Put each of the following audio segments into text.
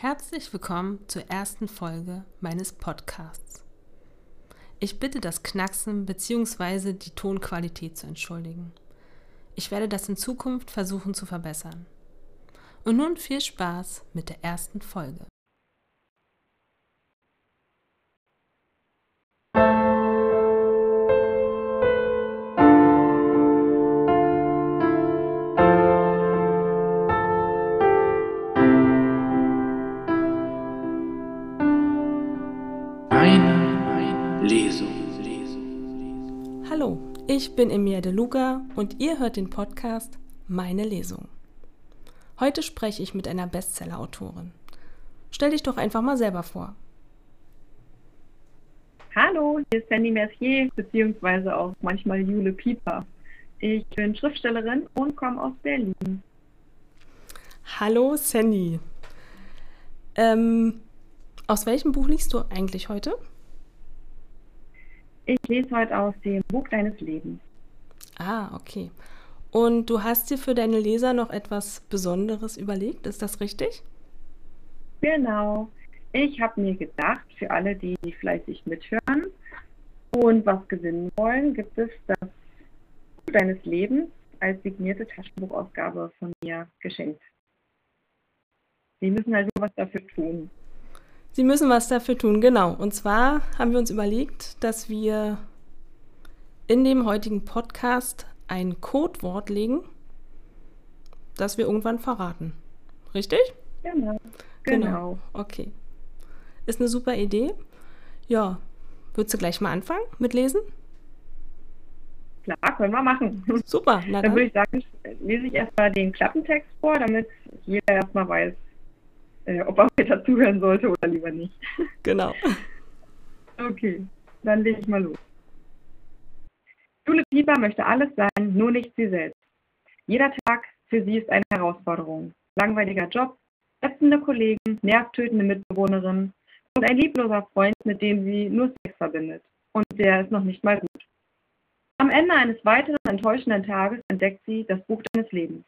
Herzlich willkommen zur ersten Folge meines Podcasts. Ich bitte das Knacksen bzw. die Tonqualität zu entschuldigen. Ich werde das in Zukunft versuchen zu verbessern. Und nun viel Spaß mit der ersten Folge. Ich bin Emilia De Luca und ihr hört den Podcast Meine Lesung. Heute spreche ich mit einer Bestseller-Autorin. Stell dich doch einfach mal selber vor. Hallo, hier ist Sandy Mercier, beziehungsweise auch manchmal Jule Pieper. Ich bin Schriftstellerin und komme aus Berlin. Hallo, Sandy. Ähm, aus welchem Buch liest du eigentlich heute? Ich lese heute aus dem Buch deines Lebens. Ah, okay. Und du hast dir für deine Leser noch etwas Besonderes überlegt, ist das richtig? Genau. Ich habe mir gedacht, für alle, die fleißig mithören und was gewinnen wollen, gibt es das Buch deines Lebens als signierte Taschenbuchausgabe von mir geschenkt. Sie müssen also was dafür tun. Sie müssen was dafür tun, genau. Und zwar haben wir uns überlegt, dass wir in dem heutigen Podcast ein Codewort legen, das wir irgendwann verraten. Richtig? Genau. Genau. genau. Okay. Ist eine super Idee. Ja. Würdest du gleich mal anfangen mit Lesen? Klar, können wir machen. Super. Na dann, dann würde ich sagen, lese ich erstmal den Klappentext vor, damit jeder erstmal weiß, äh, ob er weiter zuhören sollte oder lieber nicht. Genau. Okay, dann lege ich mal los. Jule Pieper möchte alles sein, nur nicht sie selbst. Jeder Tag für sie ist eine Herausforderung. Langweiliger Job, ätzende Kollegen, nervtötende Mitbewohnerin und ein liebloser Freund, mit dem sie nur Sex verbindet. Und der ist noch nicht mal gut. Am Ende eines weiteren enttäuschenden Tages entdeckt sie das Buch deines Lebens.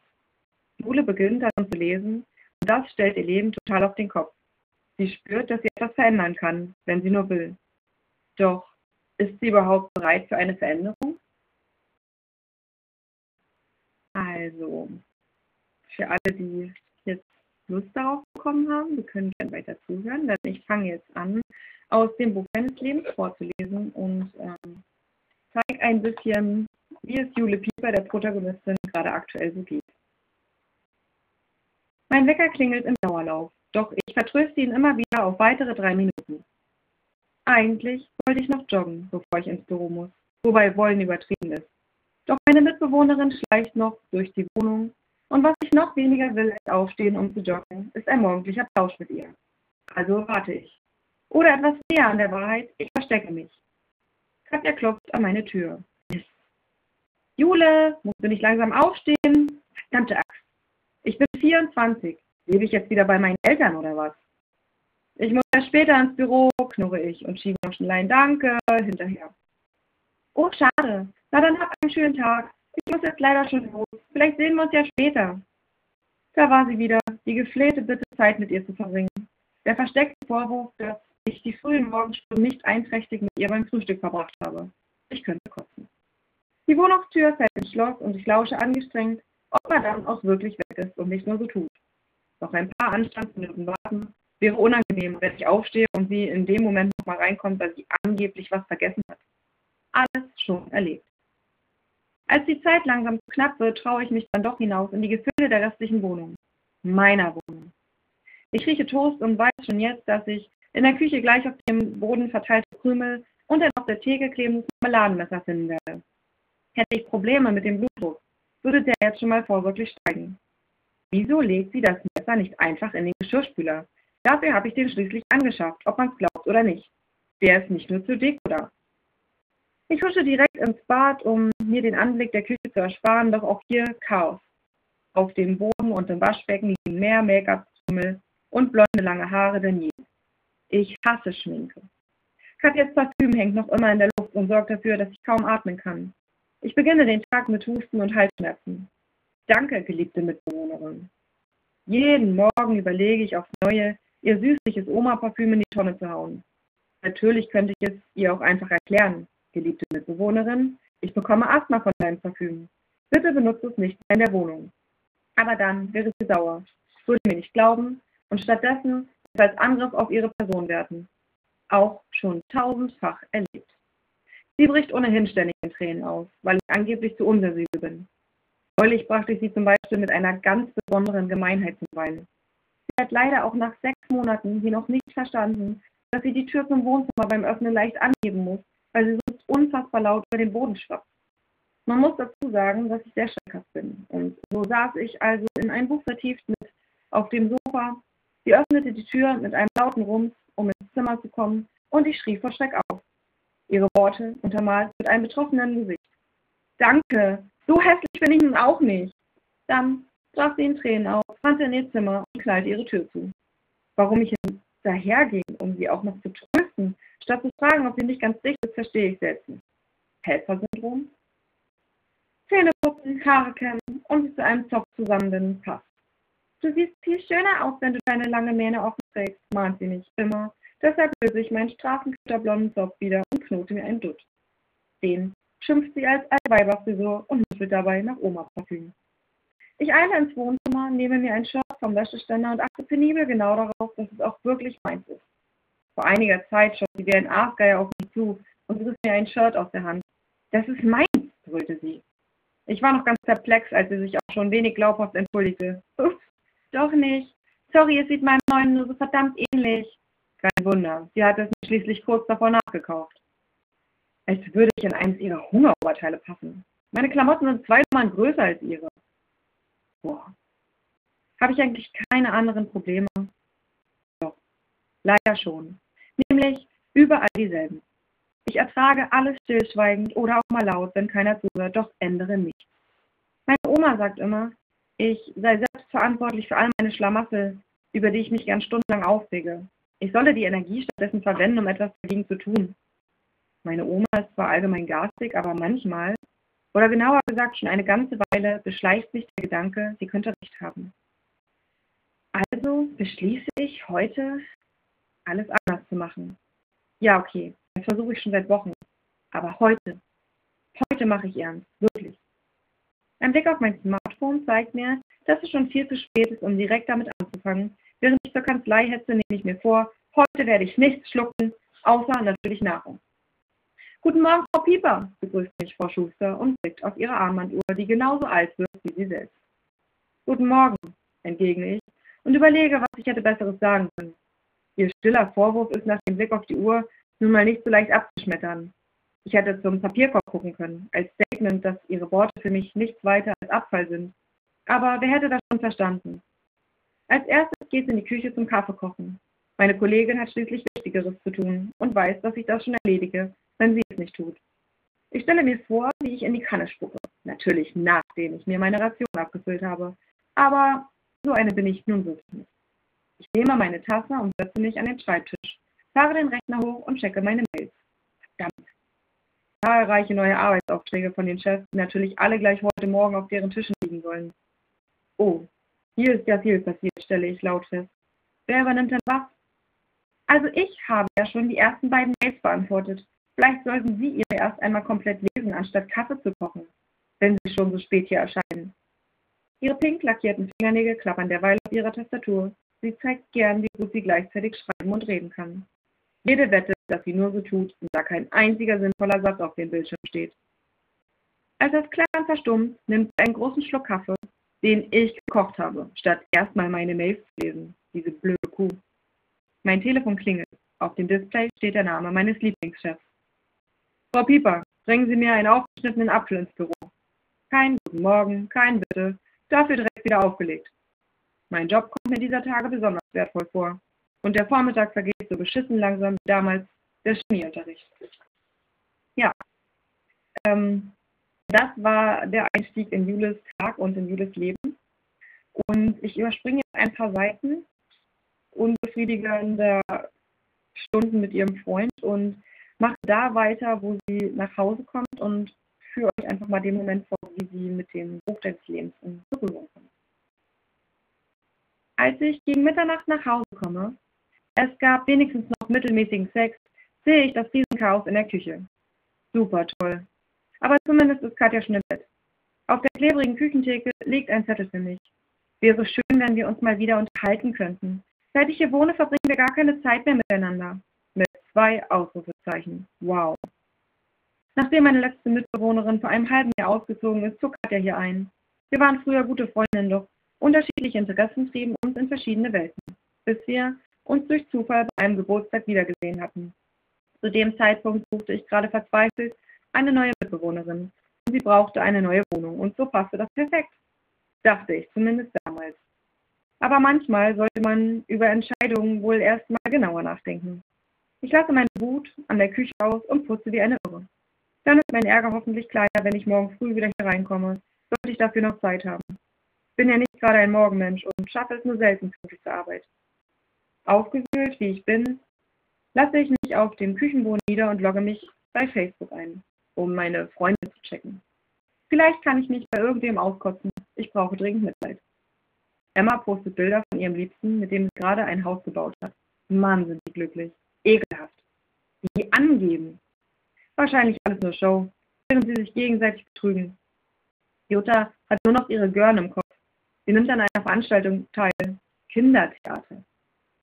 Jule beginnt darin zu lesen das stellt ihr Leben total auf den Kopf. Sie spürt, dass sie etwas verändern kann, wenn sie nur will. Doch ist sie überhaupt bereit für eine Veränderung? Also, für alle, die jetzt Lust darauf bekommen haben, wir können gerne weiter zuhören, denn ich fange jetzt an, aus dem Buch meines Lebens vorzulesen und ähm, zeige ein bisschen, wie es Jule Pieper, der Protagonistin, gerade aktuell so geht. Mein Wecker klingelt im Dauerlauf, doch ich vertröste ihn immer wieder auf weitere drei Minuten. Eigentlich wollte ich noch joggen, bevor ich ins Büro muss, wobei wollen übertrieben ist. Doch meine Mitbewohnerin schleicht noch durch die Wohnung und was ich noch weniger will als aufstehen, um zu joggen, ist ein morgendlicher Plausch mit ihr. Also warte ich. Oder etwas näher an der Wahrheit, ich verstecke mich. Katja klopft an meine Tür. Jule, musst du nicht langsam aufstehen? Verdammte Axt. Ich bin 24. Lebe ich jetzt wieder bei meinen Eltern oder was? Ich muss ja später ins Büro, knurre ich und schiebe noch schnell ein Danke hinterher. Oh, schade. Na dann hab einen schönen Tag. Ich muss jetzt leider schon los. Vielleicht sehen wir uns ja später. Da war sie wieder, die geflehte Bitte, Zeit mit ihr zu verbringen. Der versteckte Vorwurf, dass ich die frühen Morgenstunden nicht einträchtig mit ihr beim Frühstück verbracht habe. Ich könnte kotzen. Die Wohnungstür fällt ins Schloss und ich lausche angestrengt, ob er dann auch wirklich weg ist und nicht nur so tut. Noch ein paar Anstandsminuten warten wäre unangenehm, wenn ich aufstehe und sie in dem Moment nochmal reinkommt, weil sie angeblich was vergessen hat. Alles schon erlebt. Als die Zeit langsam zu knapp wird, traue ich mich dann doch hinaus in die Gefühle der restlichen Wohnung. Meiner Wohnung. Ich rieche Toast und weiß schon jetzt, dass ich in der Küche gleich auf dem Boden verteilte Krümel und ein auf der Theke klebendes Marmeladenmesser finden werde. Hätte ich Probleme mit dem Blutdruck, würde der jetzt schon mal vorsorglich steigen. Wieso legt sie das Messer nicht einfach in den Geschirrspüler? Dafür habe ich den schließlich angeschafft, ob man es glaubt oder nicht. Der ist nicht nur zu dick, oder? Ich husche direkt ins Bad, um mir den Anblick der Küche zu ersparen, doch auch hier Chaos. Auf dem Boden und im Waschbecken liegen mehr Make-up-Krümel und blonde lange Haare denn je. Ich hasse Schminke. Katjas Parfüm hängt noch immer in der Luft und sorgt dafür, dass ich kaum atmen kann. Ich beginne den Tag mit Husten und Halsschmerzen. Danke, geliebte Mitbewohnerin. Jeden Morgen überlege ich aufs Neue, ihr süßliches Oma-Parfüm in die Tonne zu hauen. Natürlich könnte ich es ihr auch einfach erklären. Geliebte Mitbewohnerin, ich bekomme Asthma von deinem Parfüm. Bitte benutze es nicht mehr in der Wohnung. Aber dann wäre sie sauer, würde mir nicht glauben und stattdessen es als Angriff auf ihre Person werten. Auch schon tausendfach erlebt. Sie bricht ohnehin ständig in Tränen aus, weil ich angeblich zu unsensibel bin. Neulich brachte ich sie zum Beispiel mit einer ganz besonderen Gemeinheit zum Weinen. Sie hat leider auch nach sechs Monaten hier noch nicht verstanden, dass sie die Tür zum Wohnzimmer beim Öffnen leicht anheben muss, weil sie sonst unfassbar laut über den Boden schwappt. Man muss dazu sagen, dass ich sehr schreckhaft bin. Und so saß ich also in ein Buch vertieft mit auf dem Sofa. Sie öffnete die Tür mit einem lauten Rums, um ins Zimmer zu kommen, und ich schrie vor Schreck auf. Ihre Worte untermalt mit einem betroffenen Gesicht. Danke, so hässlich bin ich nun auch nicht. Dann brach sie in Tränen auf, rannte in ihr Zimmer und knallte ihre Tür zu. Warum ich daherging, um sie auch noch zu trösten, statt zu fragen, ob sie nicht ganz dicht ist, verstehe ich selbst nicht. Helfersyndrom? Zähne putzen, Haare kämmen und sie zu einem Zopf zusammenbinden passt. Du siehst viel schöner aus, wenn du deine lange Mähne offen trägst, mahnt sie mich immer. Deshalb löse ich meinen straßenköterblonden Zopf wieder und knote mir einen Dutt. Den schimpft sie als Altweiberfrisur und müffelt dabei nach Oma-Parfüm. Ich eile ins Wohnzimmer, nehme mir ein Shirt vom Wäscheständer und achte penibel genau darauf, dass es auch wirklich meins ist. Vor einiger Zeit schoss sie wie ein Aasgeier auf mich zu und riss mir ein Shirt aus der Hand. Das ist meins, brüllte sie. Ich war noch ganz perplex, als sie sich auch schon wenig glaubhaft entschuldigte. Uff, doch nicht. Sorry, es sieht meinem neuen nur so verdammt ähnlich. Kein Wunder, sie hatte es mir schließlich kurz davor nachgekauft. Als würde ich in eines ihrer Hungeroberteile passen. Meine Klamotten sind zwei Nummern größer als ihre. Boah. Habe ich eigentlich keine anderen Probleme? Doch, leider schon. Nämlich überall dieselben. Ich ertrage alles stillschweigend oder auch mal laut, wenn keiner zuhört, doch ändere nichts. Meine Oma sagt immer, ich sei selbst verantwortlich für all meine Schlamassel, über die ich mich gern stundenlang aufrege. Ich solle die Energie stattdessen verwenden, um etwas dagegen zu tun. Meine Oma ist zwar allgemein garstig, aber manchmal, oder genauer gesagt schon eine ganze Weile, beschleicht sich der Gedanke, sie könnte recht haben. Also beschließe ich heute, alles anders zu machen. Ja, okay, das versuche ich schon seit Wochen. Aber heute, heute mache ich ernst, wirklich. Ein Blick auf mein Smartphone zeigt mir, dass es schon viel zu spät ist, um direkt damit anzufangen. Während ich zur Kanzlei hetze, nehme ich mir vor, heute werde ich nichts schlucken, außer natürlich Nahrung. Guten Morgen, Frau Pieper, begrüßt mich Frau Schuster und blickt auf ihre Armbanduhr, die genauso alt wird wie sie selbst. Guten Morgen, entgegne ich und überlege, was ich hätte Besseres sagen können. Ihr stiller Vorwurf ist nach dem Blick auf die Uhr nun mal nicht so leicht abzuschmettern. Ich hätte zum Papierkorb gucken können, als Statement, dass ihre Worte für mich nichts weiter als Abfall sind. Aber wer hätte das schon verstanden? Als erstes geht sie in die Küche zum Kaffee kochen. Meine Kollegin hat schließlich Wichtigeres zu tun und weiß, dass ich das schon erledige, wenn sie es nicht tut. Ich stelle mir vor, wie ich in die Kanne spucke. Natürlich nachdem ich mir meine Ration abgefüllt habe. Aber so eine bin ich nun wirklich nicht. Ich nehme meine Tasse und setze mich an den Schreibtisch, fahre den Rechner hoch und checke meine Mails. Verdammt. Zahlreiche neue Arbeitsaufträge von den Chefs, die natürlich alle gleich heute Morgen auf deren Tischen liegen sollen. Oh, hier ist ja viel passiert, stelle ich laut fest. Wer übernimmt denn was? Also ich habe ja schon die ersten beiden Mails beantwortet. Vielleicht sollten Sie ihre erst einmal komplett lesen, anstatt Kaffee zu kochen, wenn Sie schon so spät hier erscheinen. Ihre pink lackierten Fingernägel klappern derweil auf ihrer Tastatur. Sie zeigt gern, wie gut sie gleichzeitig schreiben und reden kann. Jede Wette, dass sie nur so tut und da kein einziger sinnvoller Satz auf dem Bildschirm steht. Als das Klappern verstummt, nimmt sie einen großen Schluck Kaffee, den ich gekocht habe, statt erstmal meine Mails zu lesen. Diese blöde Kuh. Mein Telefon klingelt. Auf dem Display steht der Name meines Lieblingschefs. Frau Pieper, bringen Sie mir einen aufgeschnittenen Apfel ins Büro. Kein Guten Morgen, kein Bitte, dafür direkt wieder aufgelegt. Mein Job kommt mir dieser Tage besonders wertvoll vor. Und der Vormittag vergeht so beschissen langsam wie damals der Chemieunterricht. Ja, ähm, das war der Einstieg in Julis Tag und in Julis Leben. Und ich überspringe ein paar Seiten unbefriedigender Stunden mit ihrem Freund und mache da weiter, wo sie nach Hause kommt und führe euch einfach mal den Moment vor, wie sie mit dem Buch des Lebens in Berührung kommt. Als ich gegen Mitternacht nach Hause komme, es gab wenigstens noch mittelmäßigen Sex, sehe ich das Riesenchaos in der Küche. Super toll. Aber zumindest ist Katja schon im Bett. Auf der klebrigen Küchentheke liegt ein Zettel für mich. Wäre schön, wenn wir uns mal wieder unterhalten könnten. Seit ich hier wohne, verbringen wir gar keine Zeit mehr miteinander. Mit zwei Ausrufezeichen. Wow. Nachdem meine letzte Mitbewohnerin vor einem halben Jahr ausgezogen ist, zog Katja hier ein. Wir waren früher gute Freundinnen, doch unterschiedliche Interessen trieben uns in verschiedene Welten, bis wir uns durch Zufall bei einem Geburtstag wiedergesehen hatten. Zu dem Zeitpunkt suchte ich gerade verzweifelt eine neue Mitbewohnerin sie brauchte eine neue Wohnung und so passte das perfekt. Dachte ich zumindest damals. Aber manchmal sollte man über Entscheidungen wohl erst mal genauer nachdenken. Ich lasse meine Wut an der Küche aus und putze wie eine Irre. Dann ist mein Ärger hoffentlich kleiner, wenn ich morgen früh wieder hier reinkomme, sollte ich dafür noch Zeit haben. Bin ja nicht gerade ein Morgenmensch und schaffe es nur selten pünktlich zur Arbeit. Aufgewühlt, wie ich bin, lasse ich mich auf dem Küchenboden nieder und logge mich bei Facebook ein, um meine Freunde zu checken. Vielleicht kann ich mich bei irgendwem auskotzen. Ich brauche dringend Mitleid. Emma postet Bilder von ihrem Liebsten, mit dem sie gerade ein Haus gebaut hat. Mann, sind sie glücklich. Ekelhaft. Die angeben. Wahrscheinlich alles nur Show, während sie sich gegenseitig betrügen. Jutta hat nur noch ihre Görn im Kopf. Sie nimmt an einer Veranstaltung teil. Kindertheater.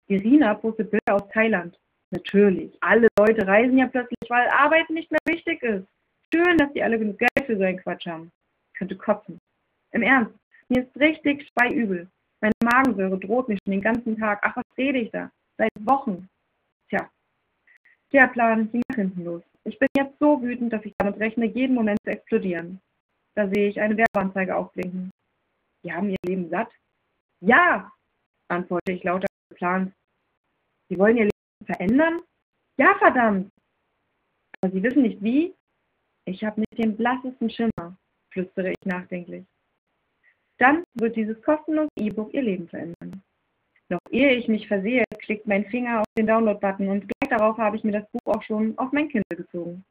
Irina postet Bilder aus Thailand. Natürlich, alle Leute reisen ja plötzlich, weil Arbeit nicht mehr wichtig ist. Schön, dass die alle genug Geld für so einen Quatsch haben. Ich könnte kotzen. Im Ernst, mir ist richtig speiübel. Meine Magensäure droht mich schon den ganzen Tag. Ach, was rede ich da? Seit Wochen. Tja, der Plan ging nach hinten los. Ich bin jetzt so wütend, dass ich damit rechne, jeden Moment zu explodieren. Da sehe ich eine Werbeanzeige aufblinken. Die haben ihr Leben satt? Ja, antworte ich lauter geplant. Sie wollen ihr Leben verändern? Ja, verdammt! Aber Sie wissen nicht wie? Ich habe nicht den blassesten Schimmer, flüstere ich nachdenklich. Dann wird dieses kostenlose E-Book Ihr Leben verändern. Noch ehe ich mich versehe, klickt mein Finger auf den Download-Button und gleich darauf habe ich mir das Buch auch schon auf mein Kindle gezogen.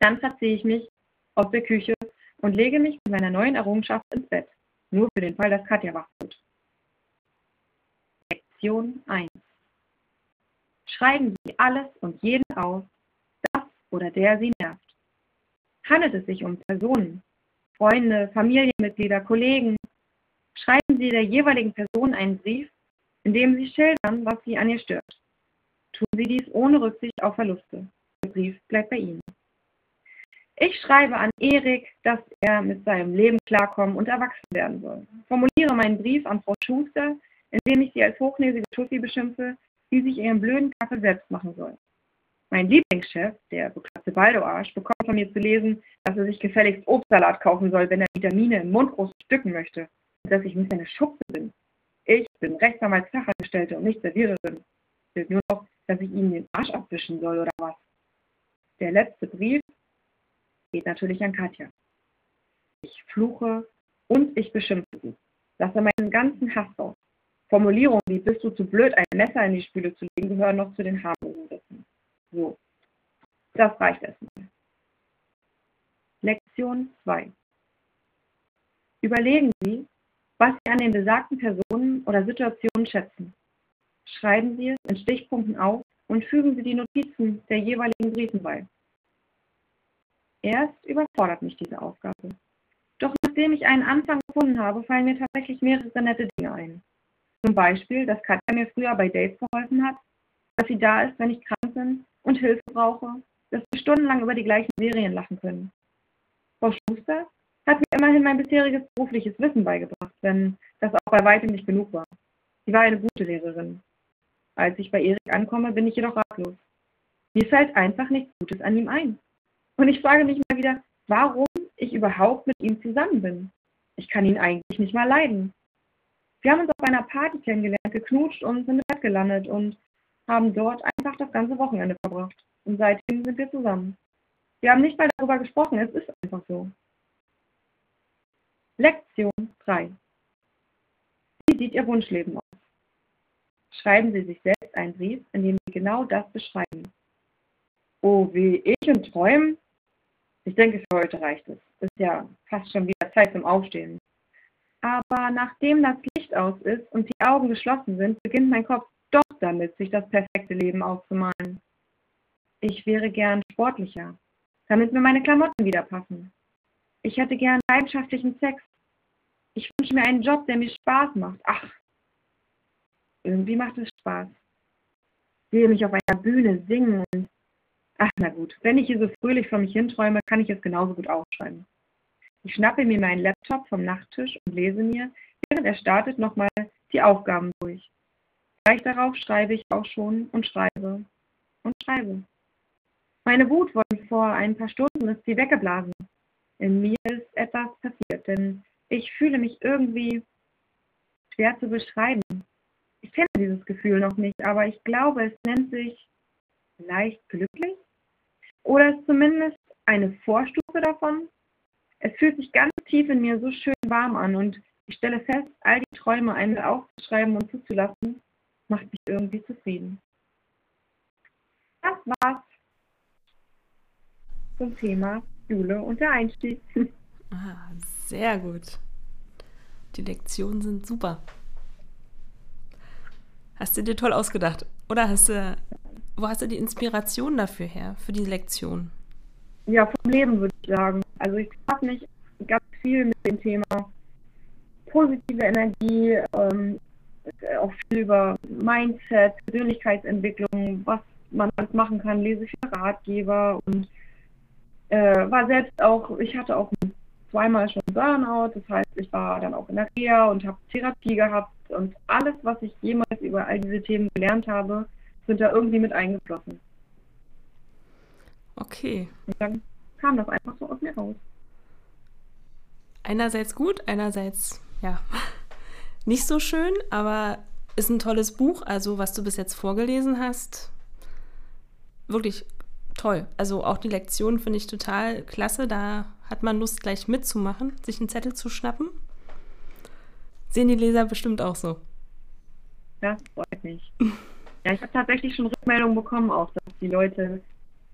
Dann verziehe ich mich aus der Küche und lege mich mit meiner neuen Errungenschaft ins Bett. Nur für den Fall, dass Katja wach wird. Lektion 1. Schreiben Sie alles und jeden aus, das oder der Sie nervt. Handelt es sich um Personen, Freunde, Familienmitglieder, Kollegen, schreiben Sie der jeweiligen Person einen Brief, in dem Sie schildern, was Sie an ihr stört. Tun Sie dies ohne Rücksicht auf Verluste. Der Brief bleibt bei Ihnen. Ich schreibe an Erik, dass er mit seinem Leben klarkommen und erwachsen werden soll. Formuliere meinen Brief an Frau Schuster, indem ich sie als hochnäsige Tussi beschimpfe, die sich ihren blöden Kaffee selbst machen soll. Mein Lieblingschef, der bekloppte Baldo-Arsch, bekommt von mir zu lesen, dass er sich gefälligst Obstsalat kaufen soll, wenn er Vitamine im Mund groß stücken möchte. Und dass ich nicht seine Schubse bin. Ich bin Rechtsanwaltsfachangestellte und nicht Serviererin. Fehlt nur noch, dass ich ihnen den Arsch abwischen soll oder was. Der letzte Brief geht natürlich an Katja. Ich fluche und ich beschimpfe sie. Lasse meinen ganzen Hass raus. Formulierungen wie bist du zu blöd, ein Messer in die Spüle zu legen, gehören noch zu den harmlosen Sätzen. So, das reicht erstmal. Lektion 2. Überlegen Sie, was Sie an den besagten Personen oder Situationen schätzen. Schreiben Sie es in Stichpunkten auf und fügen Sie die Notizen der jeweiligen Briefen bei. Erst überfordert mich diese Aufgabe. Doch nachdem ich einen Anfang gefunden habe, fallen mir tatsächlich mehrere nette Dinge ein. Zum Beispiel, dass Katja mir früher bei Dates geholfen hat, dass sie da ist, wenn ich krank bin und Hilfe brauche, dass wir stundenlang über die gleichen Serien lachen können. Frau Schuster hat mir immerhin mein bisheriges berufliches Wissen beigebracht, wenn das auch bei weitem nicht genug war. Sie war eine gute Lehrerin. Als ich bei Erik ankomme, bin ich jedoch ratlos. Mir fällt einfach nichts Gutes an ihm ein. Und ich frage mich mal wieder, warum ich überhaupt mit ihm zusammen bin. Ich kann ihn eigentlich nicht mal leiden. Wir haben uns auf einer Party kennengelernt, geknutscht und sind im Bett gelandet und haben dort einfach das ganze Wochenende verbracht. Und seitdem sind wir zusammen. Wir haben nicht mal darüber gesprochen, es ist einfach so. Lektion 3. Wie sieht Ihr Wunschleben aus? Schreiben Sie sich selbst einen Brief, in dem Sie genau das beschreiben. Oh, wie ich und träumen? Ich denke, für heute reicht es. Ist ja fast schon wieder Zeit zum Aufstehen. Aber nachdem das Licht aus ist und die Augen geschlossen sind, beginnt mein Kopf doch damit, sich das perfekte Leben aufzumalen. Ich wäre gern sportlicher, damit mir meine Klamotten wieder passen. Ich hätte gern leidenschaftlichen Sex. Ich wünsche mir einen Job, der mir Spaß macht. Ach, irgendwie macht es Spaß. Ich sehe mich auf einer Bühne singen ach na gut, wenn ich hier so fröhlich vor mich hinträume, kann ich es genauso gut aufschreiben. Ich schnappe mir meinen Laptop vom Nachttisch und lese mir, während er startet, nochmal die Aufgaben durch. Gleich darauf schreibe ich auch schon und schreibe und schreibe. Meine Wut wurde vor ein paar Stunden ist sie weggeblasen. In mir ist etwas passiert, denn ich fühle mich irgendwie schwer zu beschreiben. Ich kenne dieses Gefühl noch nicht, aber ich glaube, es nennt sich leicht glücklich oder ist zumindest eine Vorstufe davon. Es fühlt sich ganz tief in mir so schön warm an und ich stelle fest, all die Träume einmal aufzuschreiben und zuzulassen, macht mich irgendwie zufrieden. Das war's zum Thema Jule und der Einstieg. Ah, sehr gut. Die Lektionen sind super. Hast du dir toll ausgedacht? Oder hast du, wo hast du die Inspiration dafür her, für die Lektion? Ja, vom Leben würde ich sagen. Also ich habe mich ganz viel mit dem Thema positive Energie, ähm, auch viel über Mindset, Persönlichkeitsentwicklung, was man alles machen kann, lese viele Ratgeber und äh, war selbst auch, ich hatte auch zweimal schon Burnout, das heißt, ich war dann auch in der Reha und habe Therapie gehabt und alles, was ich jemals über all diese Themen gelernt habe, sind da irgendwie mit eingeflossen. Okay. Und dann kam das einfach so aus mir raus. Einerseits gut, einerseits ja nicht so schön, aber ist ein tolles Buch. Also was du bis jetzt vorgelesen hast, wirklich toll. Also auch die Lektion finde ich total klasse. Da hat man Lust gleich mitzumachen, sich einen Zettel zu schnappen. Sehen die Leser bestimmt auch so. Das freut mich. Ja, ich habe tatsächlich schon Rückmeldungen bekommen, auch dass die Leute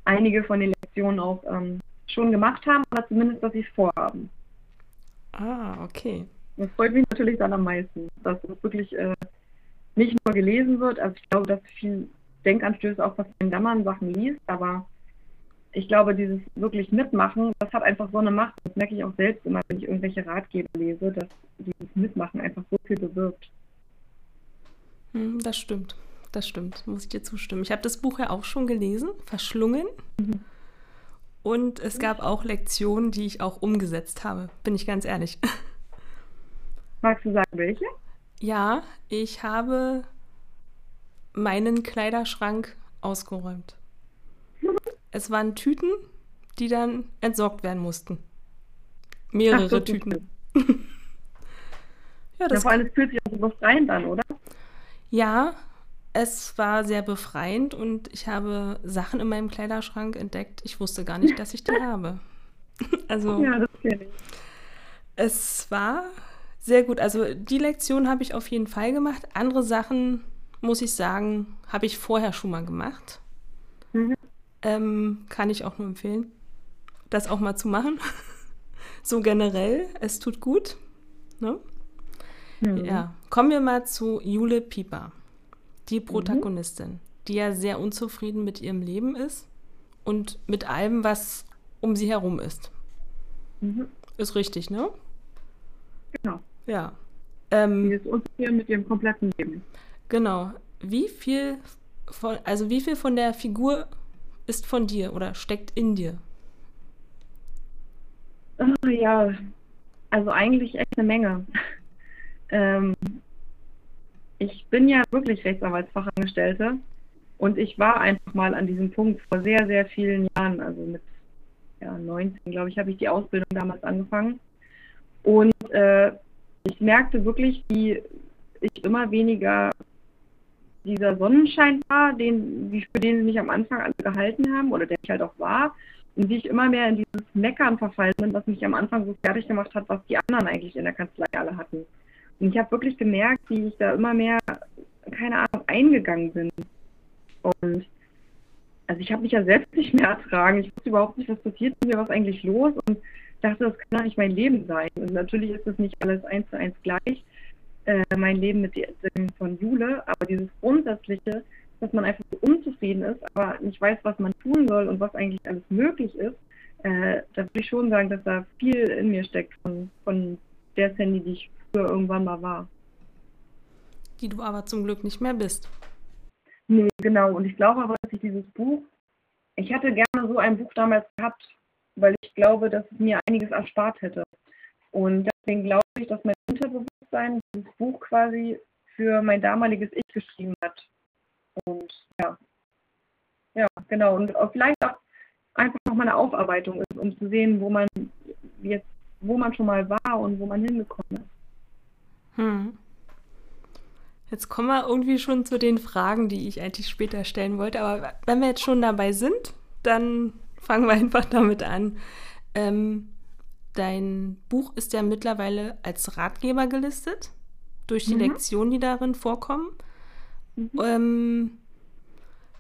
einige von den Lektionen auch ähm, schon gemacht haben, oder zumindest, dass sie es vorhaben. Ah, okay. Das freut mich natürlich dann am meisten, dass es wirklich äh, nicht nur gelesen wird. Also ich glaube, dass viel Denkanstöße auch was wenn man Sachen liest, aber ich glaube, dieses wirklich Mitmachen, das hat einfach so eine Macht. Das merke ich auch selbst immer, wenn ich irgendwelche Ratgeber lese, dass dieses Mitmachen einfach so viel bewirkt. Hm, das stimmt. Das stimmt, muss ich dir zustimmen. Ich habe das Buch ja auch schon gelesen, verschlungen. Mhm. Und es gab auch Lektionen, die ich auch umgesetzt habe, bin ich ganz ehrlich. Magst du sagen, welche? Ja, ich habe meinen Kleiderschrank ausgeräumt. Es waren Tüten, die dann entsorgt werden mussten. Mehrere Ach, Tüten. ja, das ja, vor allem, fühlt sich auch so befreiend an, oder? Ja, es war sehr befreiend und ich habe Sachen in meinem Kleiderschrank entdeckt. Ich wusste gar nicht, dass ich die habe. Also, ja, das kenne ich. Es war sehr gut. Also die Lektion habe ich auf jeden Fall gemacht. Andere Sachen, muss ich sagen, habe ich vorher schon mal gemacht. Mhm. Ähm, kann ich auch nur empfehlen, das auch mal zu machen. so generell, es tut gut. Ne? Mhm. Ja, kommen wir mal zu Jule Pieper, die mhm. Protagonistin, mhm. die ja sehr unzufrieden mit ihrem Leben ist und mit allem, was um sie herum ist. Mhm. Ist richtig, ne? Genau. Ja. Ähm, die ist unzufrieden mit ihrem kompletten Leben. Genau. Wie viel von, also wie viel von der Figur ist von dir oder steckt in dir? Oh, ja, also eigentlich echt eine Menge. ähm, ich bin ja wirklich Rechtsanwaltsfachangestellte und ich war einfach mal an diesem Punkt vor sehr, sehr vielen Jahren, also mit ja, 19, glaube ich, habe ich die Ausbildung damals angefangen. Und äh, ich merkte wirklich, wie ich immer weniger dieser Sonnenschein war, den, für den mich am Anfang alle gehalten haben oder der ich halt auch war. Und wie ich immer mehr in dieses Meckern verfallen bin, was mich am Anfang so fertig gemacht hat, was die anderen eigentlich in der Kanzlei alle hatten. Und ich habe wirklich gemerkt, wie ich da immer mehr, keine Ahnung, eingegangen bin. Und also ich habe mich ja selbst nicht mehr ertragen. Ich wusste überhaupt nicht, was passiert mit mir, was eigentlich los und dachte, das kann doch nicht mein Leben sein. Und natürlich ist das nicht alles eins zu eins gleich. äh, mein Leben mit dem von Jule, aber dieses Grundsätzliche, dass man einfach so unzufrieden ist, aber nicht weiß, was man tun soll und was eigentlich alles möglich ist, äh, da würde ich schon sagen, dass da viel in mir steckt von, von der Sandy, die ich früher irgendwann mal war. Die du aber zum Glück nicht mehr bist. Nee, genau. Und ich glaube aber, dass ich dieses Buch, ich hätte gerne so ein Buch damals gehabt, weil ich glaube, dass es mir einiges erspart hätte. Und deswegen glaube ich, dass mein Unterbewusstsein dieses Buch quasi für mein damaliges Ich geschrieben hat. Und ja, ja, genau. Und vielleicht auch einfach nochmal eine Aufarbeitung ist, um zu sehen, wo man jetzt, wo man schon mal war und wo man hingekommen ist. Hm. Jetzt kommen wir irgendwie schon zu den Fragen, die ich eigentlich später stellen wollte. Aber wenn wir jetzt schon dabei sind, dann fangen wir einfach damit an. Ähm, dein Buch ist ja mittlerweile als Ratgeber gelistet, durch die mhm. Lektionen, die darin vorkommen. Mhm. Ähm,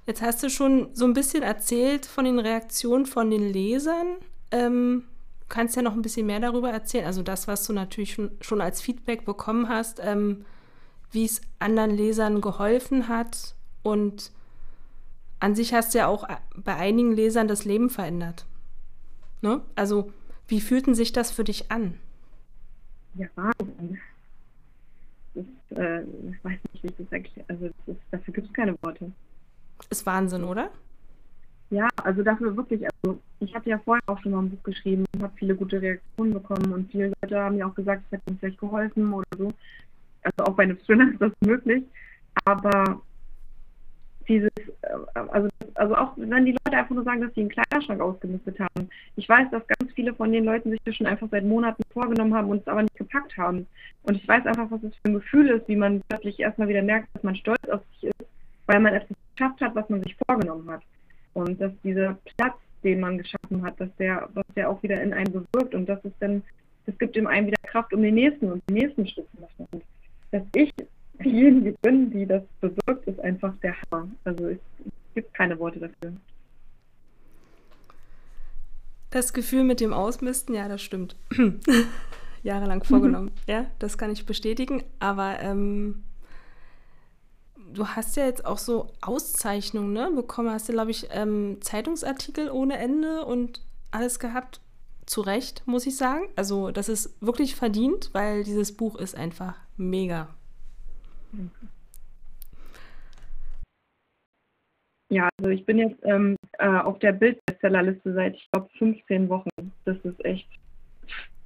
jetzt hast du schon so ein bisschen erzählt von den Reaktionen von den Lesern. Ähm, du kannst ja noch ein bisschen mehr darüber erzählen. Also das, was du natürlich schon, schon als Feedback bekommen hast. Ähm, wie es anderen Lesern geholfen hat. Und an sich hast du ja auch bei einigen Lesern das Leben verändert. Ne? Also, wie fühlten sich das für dich an? Ja, Wahnsinn. Das, äh, ich weiß nicht, wie ich das erkläre. Also, ist, dafür gibt es keine Worte. Ist Wahnsinn, oder? Ja, also dafür wirklich, also ich hatte ja vorher auch schon mal ein Buch geschrieben und habe viele gute Reaktionen bekommen und viele Leute haben mir auch gesagt, es hätte mir vielleicht geholfen oder so also auch bei einem Thriller ist das möglich, aber dieses, äh, also, also auch wenn die Leute einfach nur sagen, dass sie einen Kleiderschrank ausgemistet haben. Ich weiß, dass ganz viele von den Leuten sich das schon einfach seit Monaten vorgenommen haben und es aber nicht gepackt haben. Und ich weiß einfach, was es für ein Gefühl ist, wie man plötzlich erstmal wieder merkt, dass man stolz auf sich ist, weil man etwas geschafft hat, was man sich vorgenommen hat. Und dass dieser Platz, den man geschaffen hat, dass der, was der auch wieder in einem bewirkt und das ist dann, das gibt ihm einem wieder Kraft, um den nächsten und den nächsten Schritt zu machen. Dass ich diejenige bin, die das bewirkt, ist einfach der Hammer. Also es, es gibt keine Worte dafür. Das Gefühl mit dem Ausmisten, ja, das stimmt. Jahrelang vorgenommen. Mhm. Ja, das kann ich bestätigen. Aber ähm, du hast ja jetzt auch so Auszeichnungen ne, bekommen. Hast du, glaube ich, ähm, Zeitungsartikel ohne Ende und alles gehabt. Zu Recht, muss ich sagen. Also, das ist wirklich verdient, weil dieses Buch ist einfach mega. Ja, also ich bin jetzt ähm, äh, auf der Bildbestsellerliste seit, ich glaube, 15 Wochen. Das ist echt.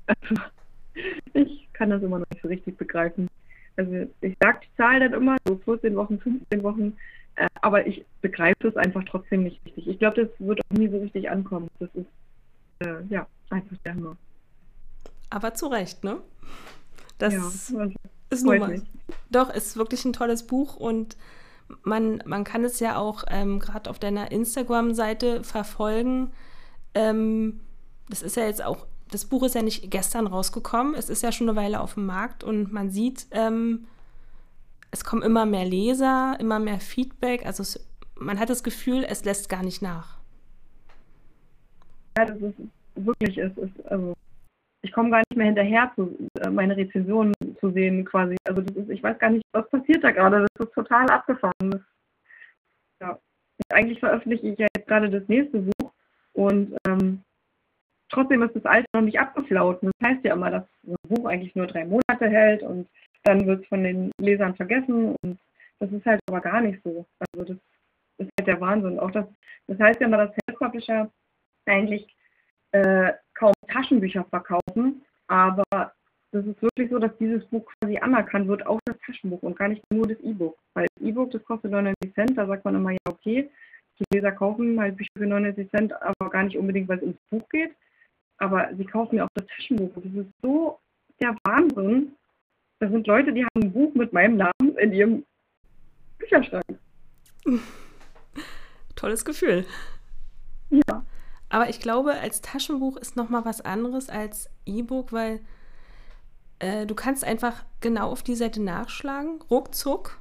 Also, ich kann das immer noch nicht so richtig begreifen. Also ich sage die Zahl dann immer, so 14 Wochen, 15 Wochen, äh, aber ich begreife es einfach trotzdem nicht richtig. Ich glaube, das wird auch nie so richtig ankommen. Das ist, äh, ja, einfach der Hammer. Aber zu Recht, ne? Das ja, also, ist nun mal. Doch, ist wirklich ein tolles Buch und man, man kann es ja auch ähm, gerade auf deiner Instagram-Seite verfolgen. Ähm, das ist ja jetzt auch, das Buch ist ja nicht gestern rausgekommen, es ist ja schon eine Weile auf dem Markt und man sieht, ähm, es kommen immer mehr Leser, immer mehr Feedback. Also es, man hat das Gefühl, es lässt gar nicht nach. Ja, das ist wirklich, es ist, also ich komme gar nicht mehr hinterher, zu, äh, meine Rezensionen zu sehen quasi. Also das ist, ich weiß gar nicht, was passiert da gerade. Das ist total abgefahren. Das, ja. Eigentlich veröffentliche ich ja jetzt gerade das nächste Buch und ähm, trotzdem ist das alte noch nicht abgeflaut. Das heißt ja immer, dass ein Buch eigentlich nur drei Monate hält und dann wird es von den Lesern vergessen und das ist halt aber gar nicht so. Also das ist halt der Wahnsinn. Auch das, das heißt ja immer, dass Self-Publisher eigentlich äh, kaum Taschenbücher verkaufen, aber das ist wirklich so, dass dieses Buch quasi anerkannt wird, auch das Taschenbuch und gar nicht nur das E-Book. Weil das E-Book, das kostet 99 Cent, da sagt man immer, ja, okay, die Leser kaufen halt Bücher für 99 Cent, aber gar nicht unbedingt, weil es ums Buch geht. Aber sie kaufen ja auch das Taschenbuch. Und das ist so der Wahnsinn. Das sind Leute, die haben ein Buch mit meinem Namen in ihrem Bücherschrank. Tolles Gefühl. Ja. Aber ich glaube, als Taschenbuch ist noch mal was anderes als E-Book, weil äh, du kannst einfach genau auf die Seite nachschlagen, ruckzuck,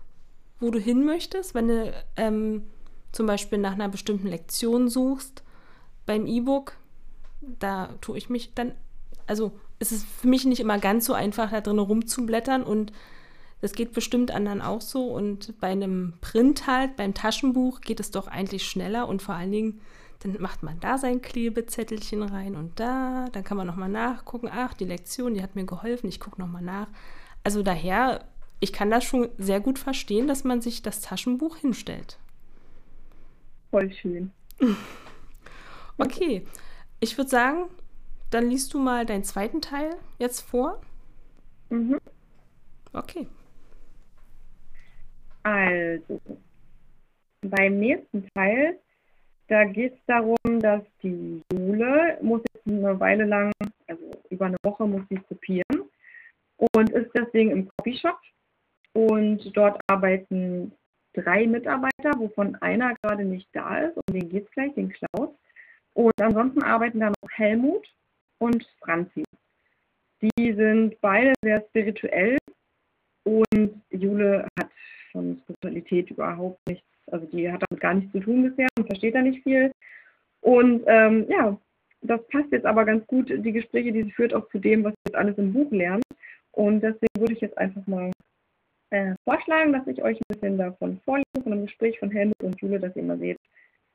wo du hin möchtest, wenn du ähm, zum Beispiel nach einer bestimmten Lektion suchst. Beim E-Book, da tue ich mich dann, also es ist für mich nicht immer ganz so einfach, da drin rumzublättern und Das geht bestimmt anderen auch so. Und bei einem Print halt, beim Taschenbuch geht es doch eigentlich schneller und vor allen Dingen, dann macht man da sein Klebezettelchen rein und da, dann kann man nochmal nachgucken, ach, die Lektion, die hat mir geholfen, ich gucke nochmal nach. Also daher, ich kann das schon sehr gut verstehen, dass man sich das Taschenbuch hinstellt. Voll schön. Okay, ich würde sagen, dann liest du mal deinen zweiten Teil jetzt vor. Mhm. Okay. Also, beim nächsten Teil, da geht es darum, dass die Jule muss jetzt eine Weile lang, also über eine Woche muss sie kopieren und ist deswegen im Copyshop. Und dort arbeiten drei Mitarbeiter, wovon einer gerade nicht da ist, um den geht es gleich, den Klaus. Und ansonsten arbeiten da noch Helmut und Franzi. Die sind beide sehr spirituell und Jule hat von Spiritualität überhaupt nichts, also die hat damit gar nichts zu tun bisher und versteht da nicht viel. Und ähm, ja, das passt jetzt aber ganz gut, die Gespräche, die sie führt, auch zu dem, was sie jetzt alles im Buch lernt. Und deswegen würde ich jetzt einfach mal äh, vorschlagen, dass ich euch ein bisschen davon vorlese, von einem Gespräch von Helmut und Jule, dass ihr mal seht,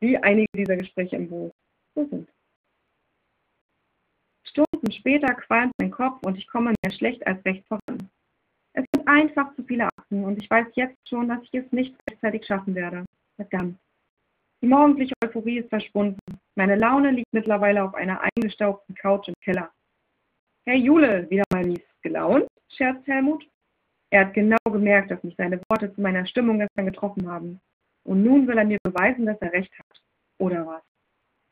wie einige dieser Gespräche im Buch so sind. Stunden später qualmt mein Kopf und ich komme mehr schlecht als recht voran. Einfach zu viele Akten und ich weiß jetzt schon, dass ich es nicht rechtzeitig schaffen werde. Verdammt. Die morgendliche Euphorie ist verschwunden. Meine Laune liegt mittlerweile auf einer eingestaubten Couch im Keller. Hey Jule, wieder mal mies gelaunt, scherzt Helmut. Er hat genau gemerkt, dass mich seine Worte zu meiner Stimmung gestern getroffen haben. Und nun will er mir beweisen, dass er recht hat. Oder was?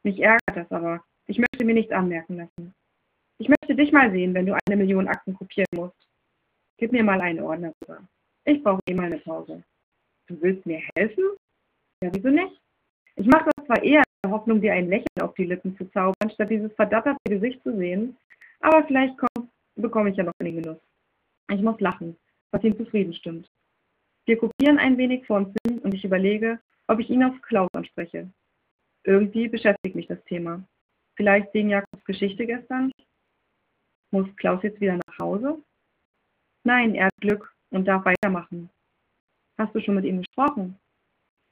Mich ärgert das aber. Ich möchte mir nichts anmerken lassen. Ich möchte dich mal sehen, wenn du eine Million Akten kopieren musst. Gib mir mal einen Ordner rüber. Ich brauche eh mal eine Pause. Du willst mir helfen? Ja, wieso nicht? Ich mache das zwar eher in der Hoffnung, dir ein Lächeln auf die Lippen zu zaubern, statt dieses verdatterte Gesicht zu sehen, aber vielleicht komm, bekomme ich ja noch den Genuss. Ich muss lachen, was ihn zufrieden stimmt. Wir kopieren ein wenig uns hin und ich überlege, ob ich ihn auf Klaus anspreche. Irgendwie beschäftigt mich das Thema. Vielleicht wegen Jakobs Geschichte gestern? Muss Klaus jetzt wieder nach Hause? Nein, er hat Glück und darf weitermachen. Hast du schon mit ihm gesprochen?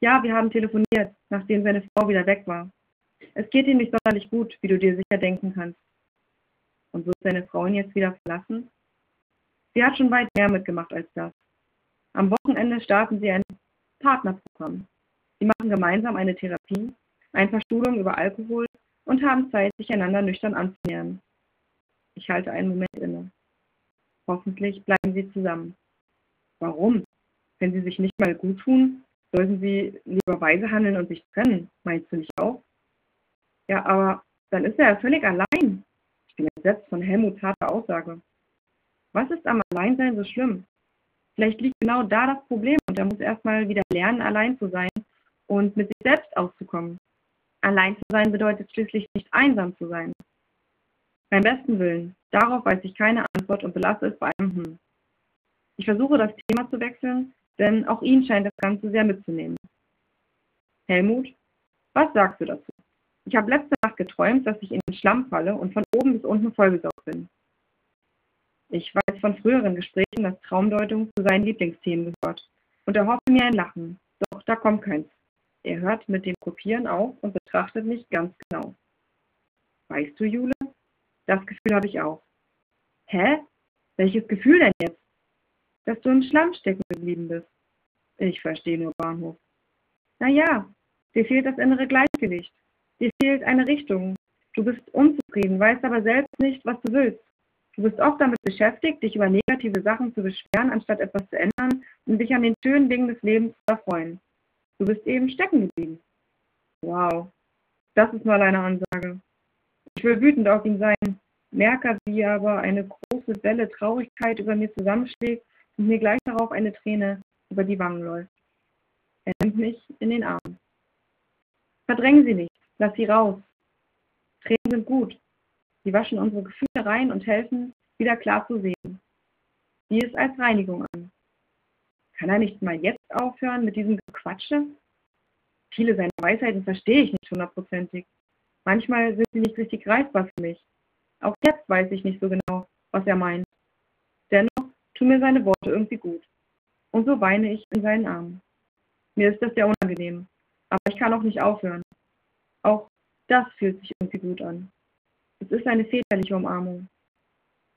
Ja, wir haben telefoniert, nachdem seine Frau wieder weg war. Es geht ihm nicht sonderlich gut, wie du dir sicher denken kannst. Und wird seine Frau ihn jetzt wieder verlassen? Sie hat schon weit mehr mitgemacht als das. Am Wochenende starten sie ein Partnerprogramm. Sie machen gemeinsam eine Therapie ein paar Schulungen über Alkohol und haben Zeit, sich einander nüchtern anzunähern. Ich halte einen Moment inne. Hoffentlich bleiben sie zusammen. Warum? Wenn sie sich nicht mal gut tun, sollten sie lieber weise handeln und sich trennen. Meinst du nicht auch? Ja, aber dann ist er ja völlig allein. Ich bin entsetzt von Helmuts harter Aussage. Was ist am Alleinsein so schlimm? Vielleicht liegt genau da das Problem und er muss erstmal wieder lernen, allein zu sein und mit sich selbst auszukommen. Allein zu sein bedeutet schließlich nicht einsam zu sein. Beim besten Willen, darauf weiß ich keine Antwort und belasse es bei einem Hm. Ich versuche das Thema zu wechseln, denn auch ihn scheint das Ganze sehr mitzunehmen. Helmut, was sagst du dazu? Ich habe letzte Nacht geträumt, dass ich in den Schlamm falle und von oben bis unten vollgesaugt bin. Ich weiß von früheren Gesprächen, dass Traumdeutung zu seinen Lieblingsthemen gehört und erhoffe mir ein Lachen, doch da kommt keins. Er hört mit dem Kopieren auf und betrachtet mich ganz genau. Weißt du, Jule? Das Gefühl habe ich auch. Hä? Welches Gefühl denn jetzt? Dass du im Schlamm stecken geblieben bist. Ich verstehe nur Bahnhof. Na ja, dir fehlt das innere Gleichgewicht. Dir fehlt eine Richtung. Du bist unzufrieden, weißt aber selbst nicht, was du willst. Du bist oft damit beschäftigt, dich über negative Sachen zu beschweren, anstatt etwas zu ändern und dich an den schönen Dingen des Lebens zu erfreuen. Du bist eben stecken geblieben. Wow, das ist mal eine Ansage. Ich will wütend auf ihn sein, merke, wie aber eine große Welle Traurigkeit über mir zusammenschlägt und mir gleich darauf eine Träne über die Wangen läuft. Er nimmt mich in den Arm. Verdrängen Sie nicht, lass sie raus. Tränen sind gut. Sie waschen unsere Gefühle rein und helfen, wieder klar zu sehen. Sieh es als Reinigung an. Kann er nicht mal jetzt aufhören mit diesem Gequatsche? Viele seiner Weisheiten verstehe ich nicht hundertprozentig. Manchmal sind sie nicht richtig greifbar für mich. Auch jetzt weiß ich nicht so genau, was er meint. Dennoch tun mir seine Worte irgendwie gut. Und so weine ich in seinen Armen. Mir ist das sehr unangenehm, aber ich kann auch nicht aufhören. Auch das fühlt sich irgendwie gut an. Es ist eine väterliche Umarmung.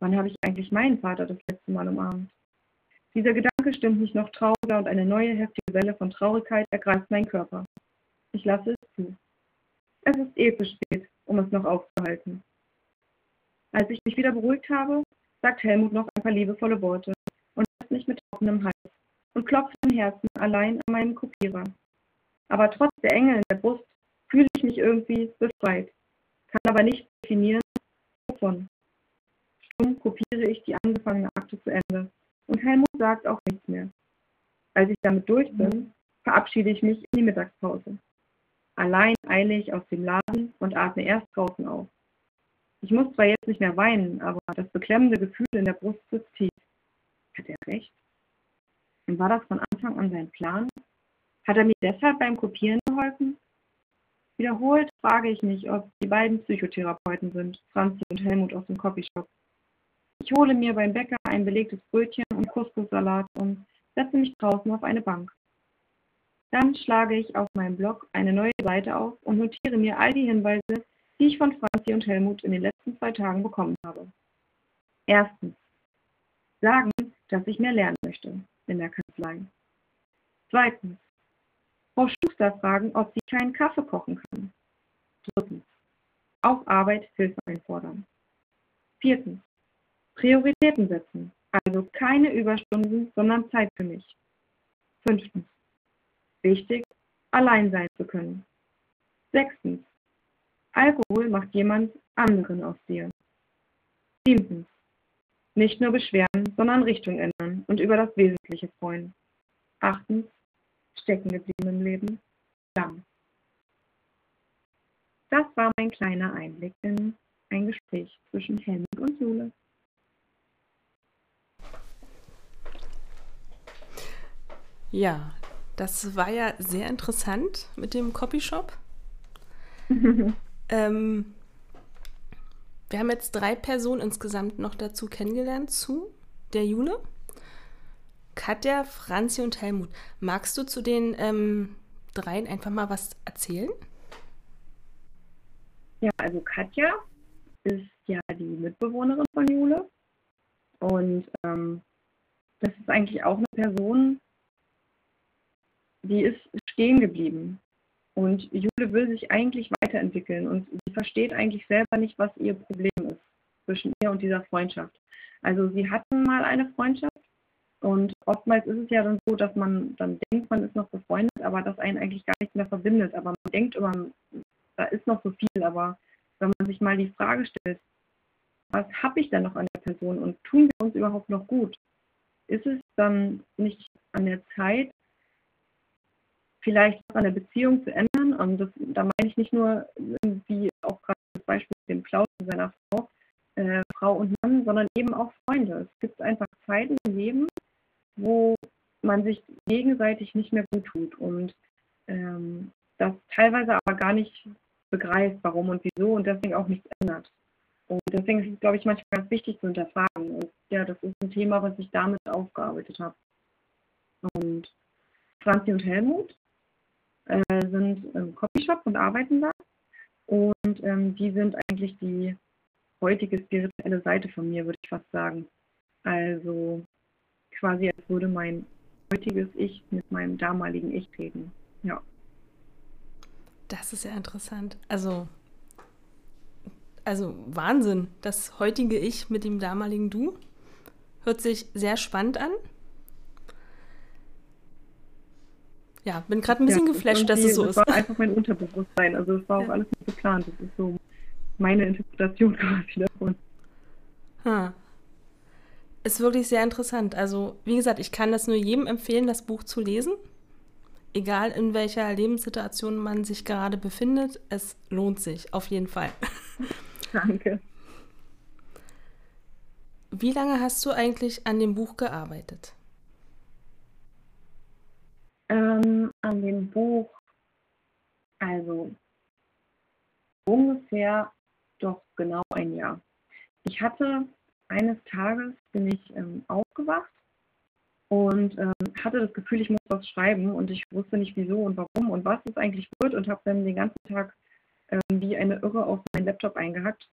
Wann habe ich eigentlich meinen Vater das letzte Mal umarmt? Dieser Gedanke stimmt mich noch trauriger und eine neue heftige Welle von Traurigkeit ergreift meinen Körper. Ich lasse es zu. Es ist eh zu spät, um es noch aufzuhalten. Als ich mich wieder beruhigt habe, sagt Helmut noch ein paar liebevolle Worte und lässt mich mit offenem Hals und klopft im Herzen allein an meinem Kopierer. Aber trotz der Enge in der Brust fühle ich mich irgendwie befreit, kann aber nicht definieren, wovon. Stumm kopiere ich die angefangene Akte zu Ende und Helmut sagt auch nichts mehr. Als ich damit durch bin, verabschiede ich mich in die Mittagspause. Allein eile ich aus dem Laden und atme erst draußen auf. Ich muss zwar jetzt nicht mehr weinen, aber das beklemmende Gefühl in der Brust sitzt tief. Hat er recht? Und war das von Anfang an sein Plan? Hat er mir deshalb beim Kopieren geholfen? Wiederholt frage ich mich, ob die beiden Psychotherapeuten sind, Franzi und Helmut aus dem Copyshop. Ich hole mir beim Bäcker ein belegtes Brötchen und Couscous-Salat und setze mich draußen auf eine Bank. Dann schlage ich auf meinem Blog eine neue Seite auf und notiere mir all die Hinweise, die ich von Franzi und Helmut in den letzten zwei Tagen bekommen habe. Erstens. Sagen, dass ich mehr lernen möchte in der Kanzlei. Zweitens. Frau Schuster fragen, ob sie keinen Kaffee kochen kann. Drittens. Auf Arbeit Hilfe einfordern. Viertens. Prioritäten setzen, also keine Überstunden, sondern Zeit für mich. Fünftens. Wichtig, allein sein zu können. Sechstens. Alkohol macht jemand anderen aus dir. Siebtens. Nicht nur beschweren, sondern Richtung ändern und über das Wesentliche freuen. Achtens. Stecken geblieben im Leben. Lang. Das war mein kleiner Einblick in ein Gespräch zwischen Helmut und Jule. Ja, das war ja sehr interessant mit dem Copyshop. Ähm, wir haben jetzt drei Personen insgesamt noch dazu kennengelernt zu der Jule. Katja, Franzi und Helmut. Magst du zu den ähm, dreien einfach mal was erzählen? Ja, also Katja ist ja die Mitbewohnerin von Jule. Und ähm, das ist eigentlich auch eine Person, die ist stehen geblieben. Und Jule will sich eigentlich weiterentwickeln und sie versteht eigentlich selber nicht, was ihr Problem ist zwischen ihr und dieser Freundschaft. Also sie hatten mal eine Freundschaft und oftmals ist es ja dann so, dass man dann denkt, man ist noch befreundet, aber dass einen eigentlich gar nichts mehr verbindet. Aber man denkt immer, da ist noch so viel, aber wenn man sich mal die Frage stellt, was habe ich denn noch an der Person und tun wir uns überhaupt noch gut? Ist es dann nicht an der Zeit, vielleicht an der Beziehung zu ändern. Und das, da meine ich nicht nur, wie auch gerade das Beispiel mit dem Klaus und seiner Frau, äh, Frau und Mann, sondern eben auch Freunde. Es gibt einfach Zeiten im Leben, wo man sich gegenseitig nicht mehr gut tut und ähm, das teilweise aber gar nicht begreift, warum und wieso und deswegen auch nichts ändert. Und deswegen ist es, glaube ich, manchmal ganz wichtig zu hinterfragen. Und ja, das ist ein Thema, was ich damit aufgearbeitet habe. Und Franzi und Helmut äh, sind im Copyshop und arbeiten da. Und ähm, die sind eigentlich die heutige spirituelle Seite von mir, würde ich fast sagen. Also quasi als würde mein heutiges Ich mit meinem damaligen Ich reden. Ja. Das ist ja interessant. Also, also Wahnsinn. Das heutige Ich mit dem damaligen Du hört sich sehr spannend an. Ja, bin gerade ein bisschen ja, geflasht, dass es so das ist. Das war einfach mein Unterbewusstsein. Also es war auch ja. alles nicht geplant. Das ist so meine Interpretation quasi davon. Ha. Ist wirklich sehr interessant. Also, wie gesagt, ich kann das nur jedem empfehlen, das Buch zu lesen. Egal in welcher Lebenssituation man sich gerade befindet, es lohnt sich auf jeden Fall. Danke. Wie lange hast du eigentlich an dem Buch gearbeitet? Ähm, an dem Buch, also ungefähr doch genau ein Jahr. Ich hatte eines Tages bin ich ähm, aufgewacht und ähm, hatte das Gefühl, ich muss was schreiben und ich wusste nicht wieso und warum und was es eigentlich wird und habe dann den ganzen Tag ähm, wie eine Irre auf meinen Laptop eingehackt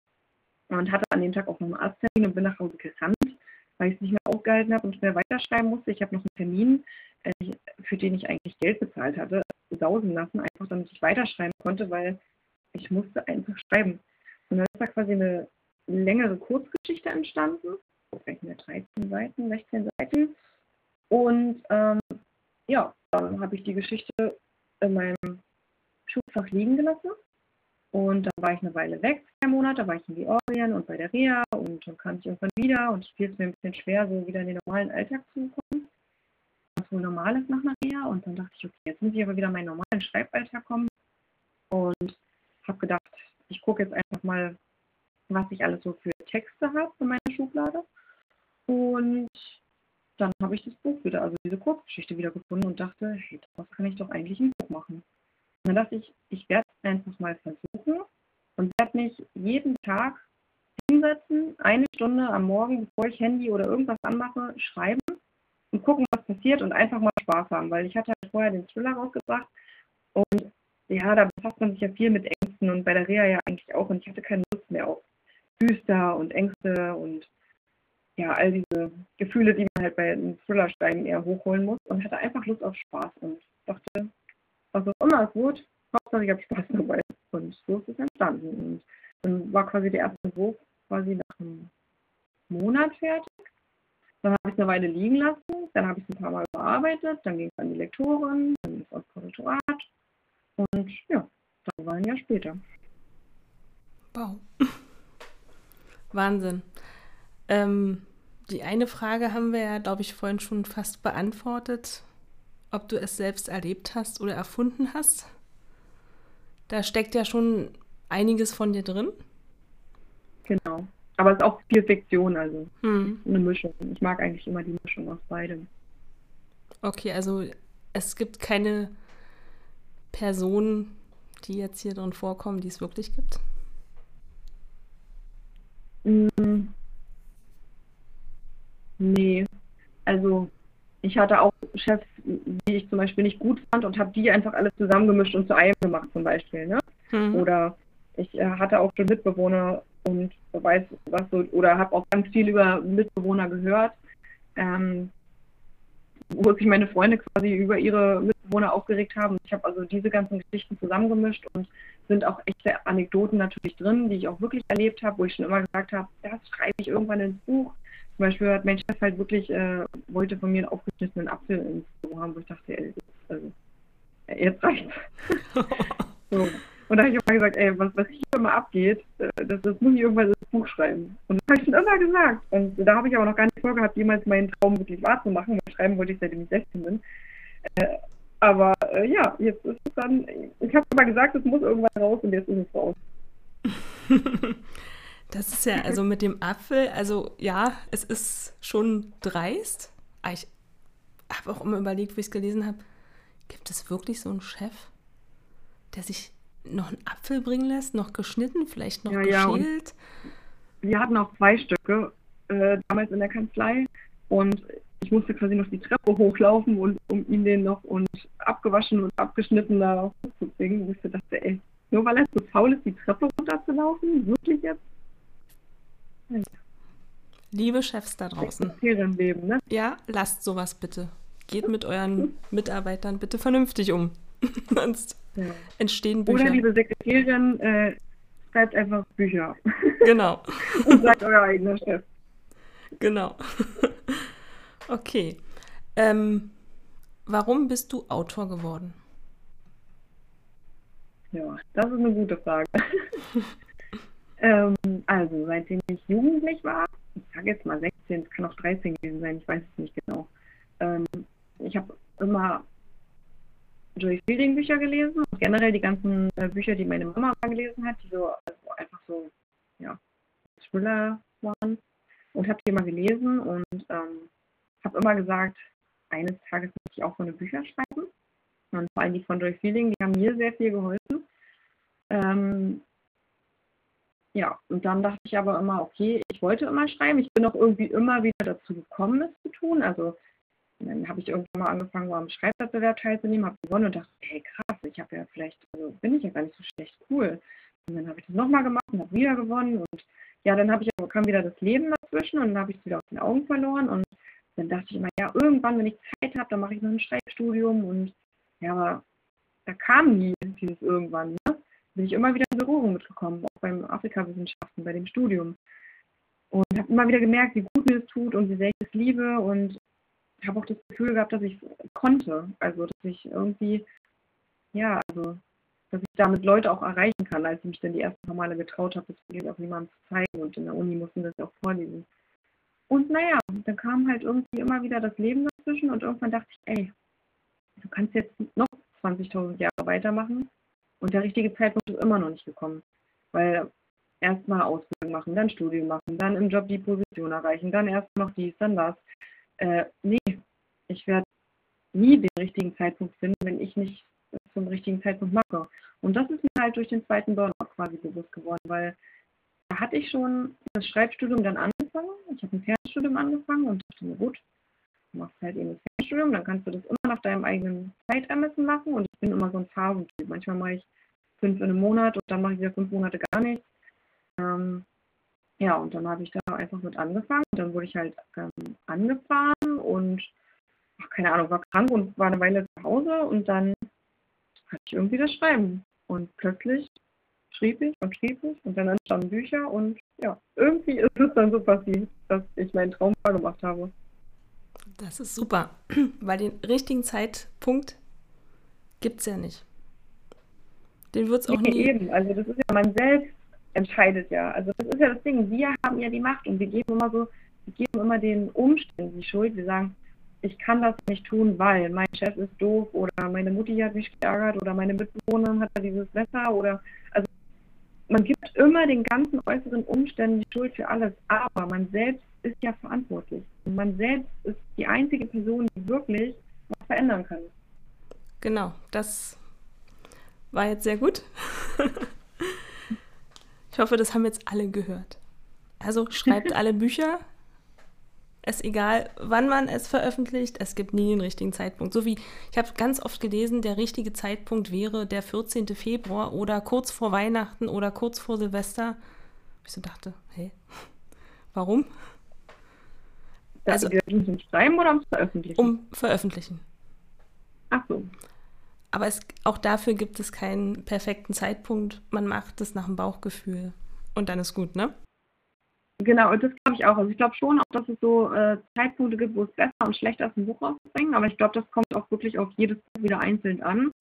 und hatte an dem Tag auch noch einen Arzttermin und bin nach Hause gerannt, weil ich es nicht mehr ausgehalten habe und schnell weiterschreiben musste. Ich habe noch einen Termin, äh, für den ich eigentlich Geld bezahlt hatte, sausen lassen, einfach damit ich weiterschreiben konnte, weil ich musste einfach schreiben. Und dann ist da quasi eine längere Kurzgeschichte entstanden, vielleicht mehr 13 Seiten, 16 Seiten. Und ähm, ja, dann habe ich die Geschichte in meinem Schulfach liegen gelassen und dann war ich eine Weile weg, zwei Monate, war ich in Georgien und bei der Reha und dann kam ich irgendwann wieder und es fiel mir ein bisschen schwer, so wieder in den normalen Alltag zu kommen. Was wohl normal ist nach einer Reha. Und dann dachte ich, okay, jetzt muss ich aber wieder in meinen normalen Schreiballtag kommen und habe gedacht, ich gucke jetzt einfach mal, was ich alles so für Texte habe in meiner Schublade. Und dann habe ich das Buch wieder, also diese Kurzgeschichte wieder gefunden und dachte, hey, das kann ich doch eigentlich ein Buch machen. Und dann dachte ich, ich werde es einfach mal versuchen und werde mich jeden Tag hinsetzen, eine Stunde am Morgen, bevor ich Handy oder irgendwas anmache, schreiben und gucken, was passiert und einfach mal Spaß haben, weil ich hatte halt vorher den Thriller rausgebracht und ja, da befasst man sich ja viel mit Ängsten und bei der Reha ja eigentlich auch und ich hatte keine Lust mehr auf Düster und Ängste und ja, all diese Gefühle, die man halt bei einem Thriller steigen eher hochholen muss und hatte einfach Lust auf Spaß und dachte, was auch immer es wird, Hauptsache ich habe Spaß dabei. Und so ist es entstanden. Und dann war quasi der erste Entwurf quasi nach einem Monat fertig. Dann habe ich es eine Weile liegen lassen, dann habe ich es ein paar Mal bearbeitet, dann ging es an die Lektorin, dann ging es aufs Korrektorat und ja, dann war ein Jahr später. Wow. Wahnsinn. Ähm, die eine Frage haben wir ja, glaube ich, vorhin schon fast beantwortet ob du es selbst erlebt hast oder erfunden hast. Da steckt ja schon einiges von dir drin. Genau. Aber es ist auch viel Fiktion, also hm. eine Mischung. Ich mag eigentlich immer die Mischung aus beidem. Okay, also es gibt keine Personen, die jetzt hier drin vorkommen, die es wirklich gibt? Mm. Nee. Also ich hatte auch Chefs, die ich zum Beispiel nicht gut fand und habe die einfach alles zusammengemischt und zu einem gemacht zum Beispiel. Ne? Mhm. Oder ich äh, hatte auch schon Mitbewohner und weiß was so, oder habe auch ganz viel über Mitbewohner gehört, ähm, wo sich meine Freunde quasi über ihre Mitbewohner aufgeregt haben. Ich habe also diese ganzen Geschichten zusammengemischt und sind auch echte Anekdoten natürlich drin, die ich auch wirklich erlebt habe, wo ich schon immer gesagt habe, das schreibe ich irgendwann ins Buch. Zum Beispiel hat mein Chef halt wirklich, äh, wollte von mir einen aufgeschnittenen Apfel ins Büro haben, wo ich dachte, ey, jetzt, also, jetzt reicht's. so. Und da habe ich mal gesagt, ey, was, was hier immer abgeht, äh, das, das muss ich irgendwann ins Buch schreiben. Und das habe ich schon immer gesagt. Und da habe ich aber noch gar nicht vorgehabt, jemals meinen Traum wirklich wahrzumachen. Weil schreiben wollte ich, seitdem ich 16 bin. Äh, aber äh, ja, jetzt ist es dann, ich habe immer gesagt, es muss irgendwann raus und jetzt ist es raus. Das ist ja, also mit dem Apfel, also ja, es ist schon dreist. Ah, ich habe auch immer überlegt, wo ich es gelesen habe, gibt es wirklich so einen Chef, der sich noch einen Apfel bringen lässt, noch geschnitten, vielleicht noch ja, geschält? Ja, wir hatten auch zwei Stücke äh, damals in der Kanzlei und ich musste quasi noch die Treppe hochlaufen und um ihn den noch und abgewaschen und abgeschnitten da hochzubringen. Und ich dachte, ey, nur weil er so faul ist, die Treppe runterzulaufen, wirklich jetzt? Liebe Chefs da draußen. Leben, ne? Ja, lasst sowas bitte. Geht mit euren Mitarbeitern bitte vernünftig um. Sonst ja. entstehen Bücher. Oder liebe Sekretärin, äh, schreibt einfach Bücher. Genau. Und seid euer eigener Chef. Genau. okay. Ähm, warum bist du Autor geworden? Ja, das ist eine gute Frage. Ähm, also, seitdem ich jugendlich war, ich sage jetzt mal 16, es kann auch 13 gewesen sein, ich weiß es nicht genau. Ähm, ich habe immer Joy Fielding Bücher gelesen, generell die ganzen äh, Bücher, die meine Mama gelesen hat, die so also einfach so, ja, Thriller waren. Und habe die immer gelesen und ähm, habe immer gesagt, eines Tages muss ich auch so eine Bücher schreiben. Und vor allem die von Joy Feeling, die haben mir sehr viel geholfen. Ähm, ja, und dann dachte ich aber immer, okay, ich wollte immer schreiben. Ich bin auch irgendwie immer wieder dazu gekommen, es zu tun. Also dann habe ich irgendwann mal angefangen, mal am Schreibwettbewerb teilzunehmen, habe gewonnen und dachte, hey krass, ich habe ja vielleicht, also bin ich ja gar nicht so schlecht, cool. Und dann habe ich das nochmal gemacht und habe wieder gewonnen und ja, dann habe ich aber kam wieder das Leben dazwischen und dann habe ich es wieder aus den Augen verloren und dann dachte ich immer, ja, irgendwann, wenn ich Zeit habe, dann mache ich noch ein Schreibstudium und ja, aber da kam nie dieses irgendwann, ne? Bin ich immer wieder in Berührung mitgekommen, auch beim Afrikawissenschaften, bei dem Studium. Und habe immer wieder gemerkt, wie gut mir das tut und wie sehr ich es liebe und habe auch das Gefühl gehabt, dass ich konnte. Also, dass ich irgendwie, ja, also, dass ich damit Leute auch erreichen kann, als ich mich dann die ersten Male getraut habe, das wirklich auch jemandem zu zeigen. Und in der Uni mussten das auch vorlesen. Und naja, dann kam halt irgendwie immer wieder das Leben dazwischen und irgendwann dachte ich, ey, du kannst jetzt noch 20.000 Jahre weitermachen und der richtige Zeitpunkt ist immer noch nicht gekommen. Weil erstmal Ausbildung machen, dann Studium machen, dann im Job die Position erreichen, dann erst noch dies, dann das. Äh, nee, ich werde nie den richtigen Zeitpunkt finden, wenn ich nicht zum richtigen Zeitpunkt mache. Und das ist mir halt durch den zweiten Burnout quasi bewusst geworden, weil da hatte ich schon das Schreibstudium dann angefangen. Ich habe ein Fernstudium angefangen und dachte mir, gut, du machst halt eben das Fernstudium, dann kannst du das immer nach deinem eigenen Zeitermessen machen. Und ich bin immer so ein Phasentyp. Manchmal mache ich fünf in einem Monat und dann mache ich wieder fünf Monate gar nichts. Ähm, ja, und dann habe ich da einfach mit angefangen. Dann wurde ich halt ähm, angefahren und, ach, keine Ahnung, war krank und war eine Weile zu Hause und dann hatte ich irgendwie das Schreiben. Und plötzlich schrieb ich und schrieb ich und dann entstanden Bücher und ja, irgendwie ist es dann so passiert, dass ich meinen Traum gemacht habe. Das ist super, weil den richtigen Zeitpunkt gibt es ja nicht. Den wird es auch nie. Eben, also das ist ja man selbst entscheidet ja. Also das ist ja das Ding, wir haben ja die Macht und wir geben immer so, wir geben immer den Umständen die Schuld. Wir sagen, ich kann das nicht tun, weil mein Chef ist doof oder meine Mutti hat mich geärgert oder meine Mitbewohnerin hat dieses Wetter oder also man gibt immer den ganzen äußeren Umständen die Schuld für alles, aber man selbst ist ja verantwortlich. Und man selbst ist die einzige Person, die wirklich was verändern kann. Genau, das war jetzt sehr gut. Ich hoffe, das haben jetzt alle gehört. Also schreibt alle Bücher. Es ist egal, wann man es veröffentlicht, es gibt nie den richtigen Zeitpunkt. So wie ich habe ganz oft gelesen, der richtige Zeitpunkt wäre der 14. Februar oder kurz vor Weihnachten oder kurz vor Silvester. Ich so dachte, hey, warum? Also, zum Schreiben oder ums Veröffentlichen? Um Veröffentlichen. Ach so. Aber es, auch dafür gibt es keinen perfekten Zeitpunkt. Man macht es nach dem Bauchgefühl. Und dann ist gut, ne? Genau, und das glaube ich auch. Also ich glaube schon auch, dass es so äh, Zeitpunkte gibt, wo es besser und schlechter ist, ein Buch rauszubringen. Aber ich glaube, das kommt auch wirklich auf jedes Buch wieder einzeln an.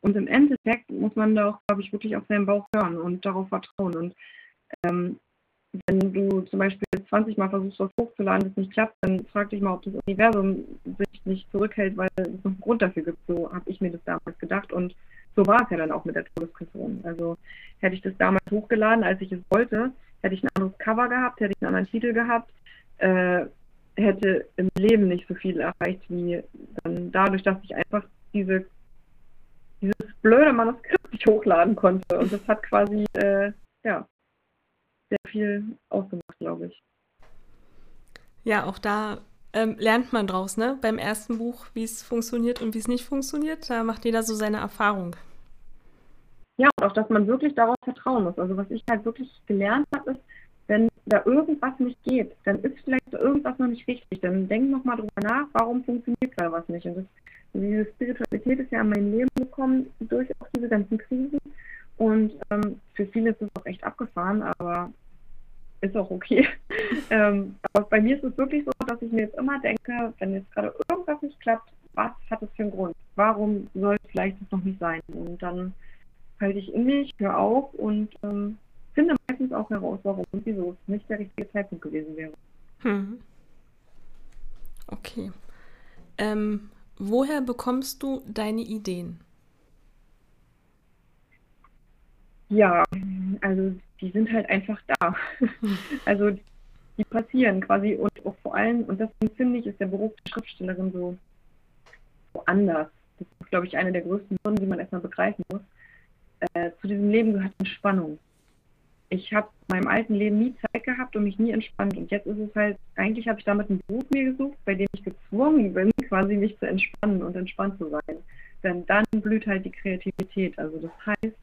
Und im Endeffekt muss man da auch, glaube ich, wirklich auf seinen Bauch hören und darauf vertrauen. Und ähm, wenn du zum Beispiel 20 Mal versuchst, was hochzuladen, das nicht klappt, dann frag dich mal, ob das Universum sich nicht zurückhält, weil es noch einen Grund dafür gibt. So habe ich mir das damals gedacht und so war es ja dann auch mit der Todeskriegsung. Also hätte ich das damals hochgeladen, als ich es wollte, hätte ich ein anderes Cover gehabt, hätte ich einen anderen Titel gehabt, äh, hätte im Leben nicht so viel erreicht wie dann dadurch, dass ich einfach diese dieses blöde Manuskript nicht hochladen konnte. Und das hat quasi, äh, ja, sehr viel ausgemacht, glaube ich. Ja, auch da ähm, lernt man draus, ne? Beim ersten Buch, wie es funktioniert und wie es nicht funktioniert. Da macht jeder so seine Erfahrung. Ja, und auch, dass man wirklich darauf vertrauen muss. Also was ich halt wirklich gelernt habe, ist, wenn da irgendwas nicht geht, dann ist vielleicht irgendwas noch nicht richtig. Dann denk nochmal drüber nach, warum funktioniert da was nicht. Und das, diese Spiritualität ist ja in mein Leben gekommen durch auch diese ganzen Krisen. Und ähm, für viele ist es auch echt abgefahren, aber ist auch okay. ähm, aber bei mir ist es wirklich so, dass ich mir jetzt immer denke, wenn jetzt gerade irgendwas nicht klappt, was hat es für einen Grund? Warum soll es vielleicht noch nicht sein? Und dann halte ich in mich, höre auf und ähm, finde meistens auch heraus, warum und wieso es nicht der richtige Zeitpunkt gewesen wäre. Hm. Okay. Ähm, woher bekommst du deine Ideen? Ja, also die sind halt einfach da. also die passieren quasi und auch vor allem, und das finde ich, ist der Beruf der Schriftstellerin so, so anders. Das ist, glaube ich, eine der größten Hürden, die man erstmal begreifen muss. Äh, zu diesem Leben gehört Entspannung. Ich habe meinem alten Leben nie Zeit gehabt und mich nie entspannt. Und jetzt ist es halt, eigentlich habe ich damit einen Beruf mir gesucht, bei dem ich gezwungen bin, quasi mich zu entspannen und entspannt zu sein. Denn dann blüht halt die Kreativität. Also das heißt,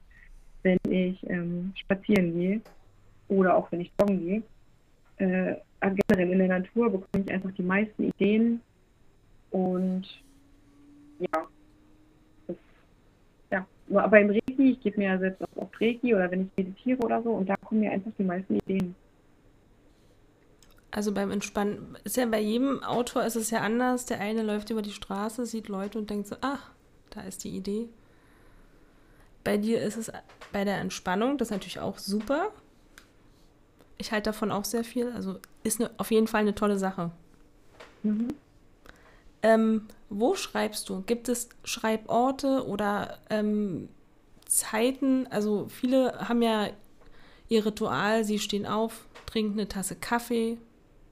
wenn ich ähm, spazieren gehe oder auch wenn ich joggen gehe, äh, generell in der Natur bekomme ich einfach die meisten Ideen und ja, das, ja, aber im Reiki, ich gebe mir ja selbst auch oft Reiki oder wenn ich meditiere oder so und da kommen mir einfach die meisten Ideen. Also beim Entspannen, ist ja bei jedem Autor ist es ja anders. Der eine läuft über die Straße, sieht Leute und denkt so, ach, da ist die Idee. Bei dir ist es bei der Entspannung, das ist natürlich auch super. Ich halte davon auch sehr viel. Also ist eine, auf jeden Fall eine tolle Sache. Mhm. Ähm, wo schreibst du? Gibt es Schreiborte oder ähm, Zeiten? Also viele haben ja ihr Ritual, sie stehen auf, trinken eine Tasse Kaffee,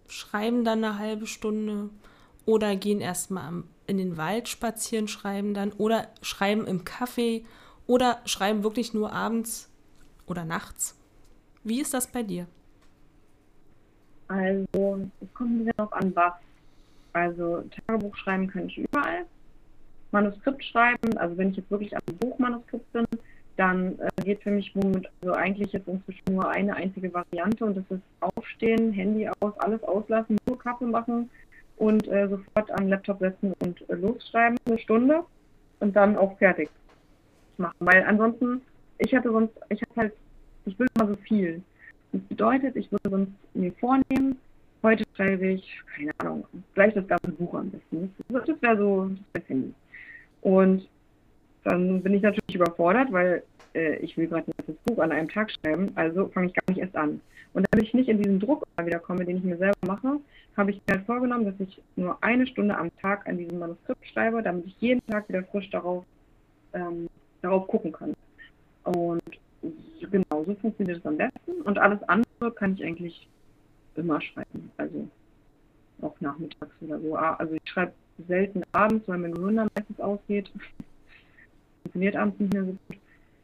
schreiben dann eine halbe Stunde oder gehen erstmal in den Wald spazieren, schreiben dann oder schreiben im Kaffee oder schreiben wirklich nur abends oder nachts. Wie ist das bei dir? Also, es kommt sehr darauf an, was. Also, Tagebuch schreiben kann ich überall. Manuskript schreiben, also wenn ich jetzt wirklich am Buchmanuskript bin, dann äh, geht für mich womit, also eigentlich jetzt inzwischen nur eine einzige Variante und das ist Aufstehen, Handy aus, alles auslassen, nur Kaffee machen und äh, sofort am Laptop setzen und äh, losschreiben, eine Stunde und dann auch fertig machen. Weil ansonsten, ich hatte sonst, ich habe halt, ich will immer so viel. Das bedeutet, ich würde sonst mir vornehmen, heute schreibe ich, keine Ahnung, gleich das ganze Buch am besten. Das, wäre so das Handy. Und dann bin ich natürlich überfordert, weil äh, ich will gerade das Buch an einem Tag schreiben, also fange ich gar nicht erst an. Und damit ich nicht in diesen Druck wieder komme, den ich mir selber mache, habe ich mir halt vorgenommen, dass ich nur eine Stunde am Tag an diesem Manuskript schreibe, damit ich jeden Tag wieder frisch darauf, ähm, darauf gucken kann. Und genau, so funktioniert es am besten. Und alles andere kann ich eigentlich immer schreiben. Also auch nachmittags oder so. Ah, also ich schreibe selten abends, weil mein Gehirn dann meistens ausgeht. Funktioniert abends nicht mehr so gut.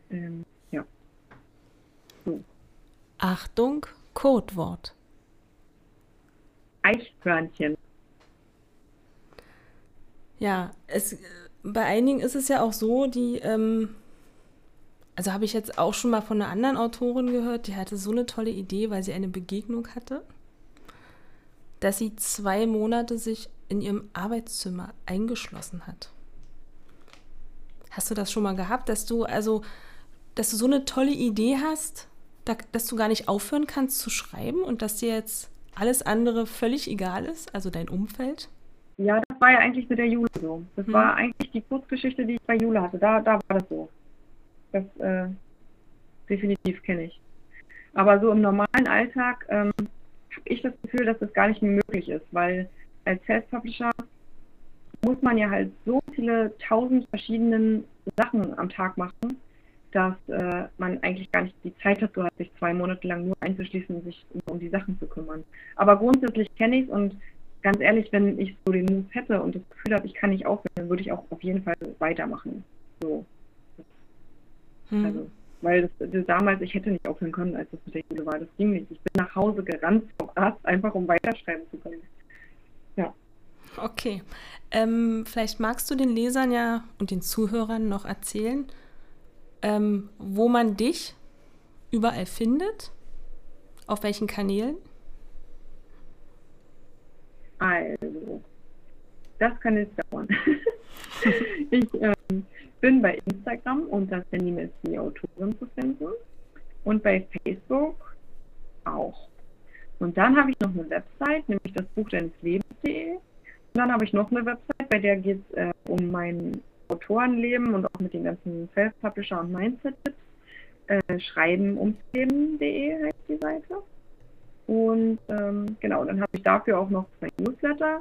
Ähm, ja. So. Achtung, Codewort. Eichhörnchen. Ja, es, bei einigen ist es ja auch so, die ähm, also habe ich jetzt auch schon mal von einer anderen Autorin gehört, die hatte so eine tolle Idee, weil sie eine Begegnung hatte, dass sie zwei Monate sich in ihrem Arbeitszimmer eingeschlossen hat. Hast du das schon mal gehabt, dass du also, dass du so eine tolle Idee hast, dass du gar nicht aufhören kannst zu schreiben und dass dir jetzt alles andere völlig egal ist, also dein Umfeld? Ja, war ja eigentlich mit der Jule so. Das hm. war eigentlich die Kurzgeschichte, die ich bei Jule hatte. Da, da war das so. Das äh, definitiv kenne ich. Aber so im normalen Alltag ähm, habe ich das Gefühl, dass das gar nicht mehr möglich ist, weil als Self-Publisher muss man ja halt so viele tausend verschiedenen Sachen am Tag machen, dass äh, man eigentlich gar nicht die Zeit dazu hat, sich zwei Monate lang nur einzuschließen und sich um, um die Sachen zu kümmern. Aber grundsätzlich kenne ich es und ganz ehrlich, wenn ich so den Move hätte und das Gefühl habe, ich kann nicht aufhören, dann würde ich auch auf jeden Fall weitermachen. So. Hm. Also, weil das, das, damals, ich hätte nicht aufhören können, als das mit der Jule war. Das ging nicht. Ich bin nach Hause gerannt vom Arzt, einfach um weiterschreiben zu können. Ja. Okay. Ähm, vielleicht magst du den Lesern ja und den Zuhörern noch erzählen, ähm, wo man dich überall findet, auf welchen Kanälen? Also, das kann jetzt dauern. ich ähm, bin bei Instagram unter Sandy Messi Autorin zu finden und bei Facebook auch. Und dann habe ich noch eine Website, nämlich das Buch deines Lebens.de. Und dann habe ich noch eine Website, bei der geht es äh, um mein Autorenleben und auch mit den ganzen Self-Publisher und Mindset-Tipps. Äh, schreiben ums Leben.de heißt die Seite. Und ähm, genau, dann habe ich dafür auch noch zwei Newsletter.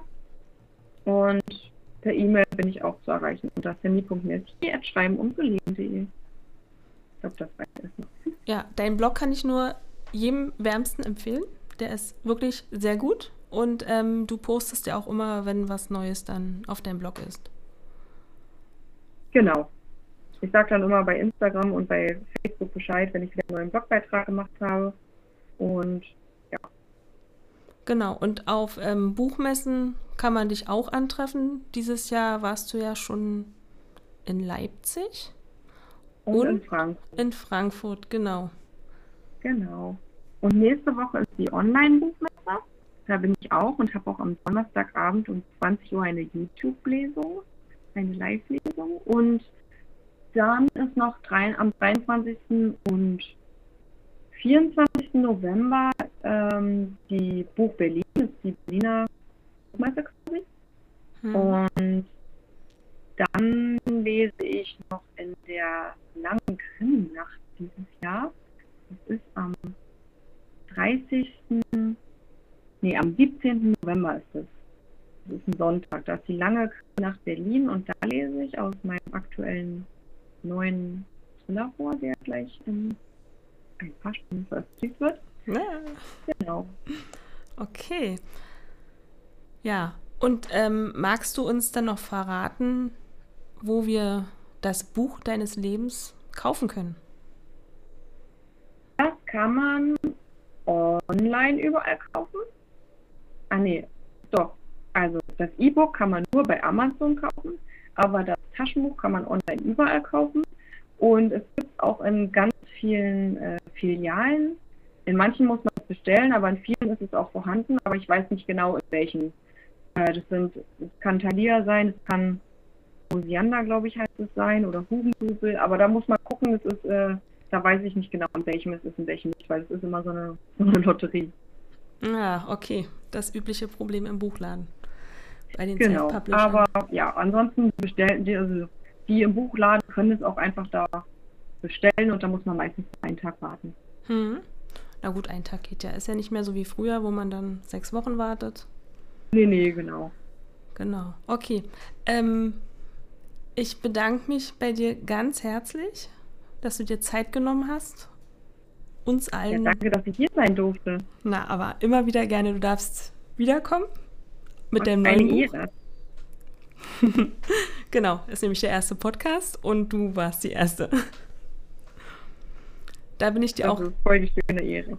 Und Per E-Mail bin ich auch zu erreichen unter sandy.messi.schreiben um zu leben.de. Ich glaube, das reicht erstmal. Ja, dein Blog kann ich nur jedem wärmsten empfehlen. Der ist wirklich sehr gut und ähm, du postest ja auch immer, wenn was Neues dann auf deinem Blog ist. Genau. Ich sage dann immer bei Instagram und bei Facebook Bescheid, wenn ich wieder einen neuen Blogbeitrag gemacht habe. Und Genau, und auf ähm, Buchmessen kann man dich auch antreffen. Dieses Jahr warst du ja schon in Leipzig und, und in Frankfurt. In Frankfurt, genau. Genau. Und nächste Woche ist die Online-Buchmesse. Da bin ich auch und habe auch am Donnerstagabend um 20 Uhr eine YouTube-Lesung, eine Live-Lesung. Und dann ist noch drei, am 23. und 24. November ähm, die Buch Berlin, das ist die Berliner Buchmesse quasi. Hm. Und dann lese ich noch in der langen Krimnacht dieses Jahr. Das ist am 30. Nee, am 17. November ist es. Das ist ein Sonntag. Da ist die lange Nacht Berlin und da lese ich aus meinem aktuellen neuen Thriller vor, der gleich in ein paar Stunden veröffentlicht wird. Ja. Genau. Okay. Ja, und ähm, magst du uns dann noch verraten, wo wir das Buch deines Lebens kaufen können? Das kann man online überall kaufen. Ah nee, doch. Also das E-Book kann man nur bei Amazon kaufen, aber das Taschenbuch kann man online überall kaufen. Und es gibt auch in ganz vielen äh, Filialen. In manchen muss man es bestellen, aber in vielen ist es auch vorhanden, aber ich weiß nicht genau in welchen. Äh, das sind, es kann Thalia sein, es kann Osiander, glaube ich, heißt es sein, oder Hugendubel, aber da muss man gucken, es ist, äh, da weiß ich nicht genau, in welchem es ist, in welchem nicht, weil es ist immer so eine, so eine Lotterie. Ah, okay. Das übliche Problem im Buchladen. Bei den genau. Aber ja, ansonsten bestellen die, also die im Buchladen können es auch einfach da bestellen und da muss man meistens einen Tag warten. Hm. Na gut, ein Tag geht ja. Ist ja nicht mehr so wie früher, wo man dann sechs Wochen wartet. Nee, nee, genau. Genau. Okay. Ähm, ich bedanke mich bei dir ganz herzlich, dass du dir Zeit genommen hast. Uns allen. Ja, danke, dass ich hier sein durfte. Na, aber immer wieder gerne. Du darfst wiederkommen mit dem neuen Buch. Ehre. genau, ist nämlich der erste Podcast und du warst die erste. da bin ich dir das auch. voll die schöne Ehre.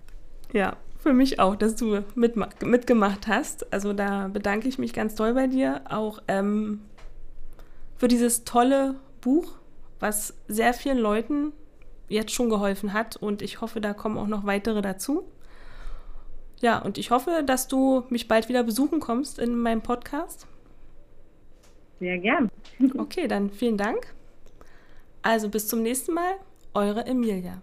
Ja, für mich auch, dass du mit, mitgemacht hast. Also da bedanke ich mich ganz toll bei dir. Auch ähm, für dieses tolle Buch, was sehr vielen Leuten jetzt schon geholfen hat. Und ich hoffe, da kommen auch noch weitere dazu. Ja, und ich hoffe, dass du mich bald wieder besuchen kommst in meinem Podcast. Sehr gern. Okay, dann vielen Dank. Also bis zum nächsten Mal, eure Emilia.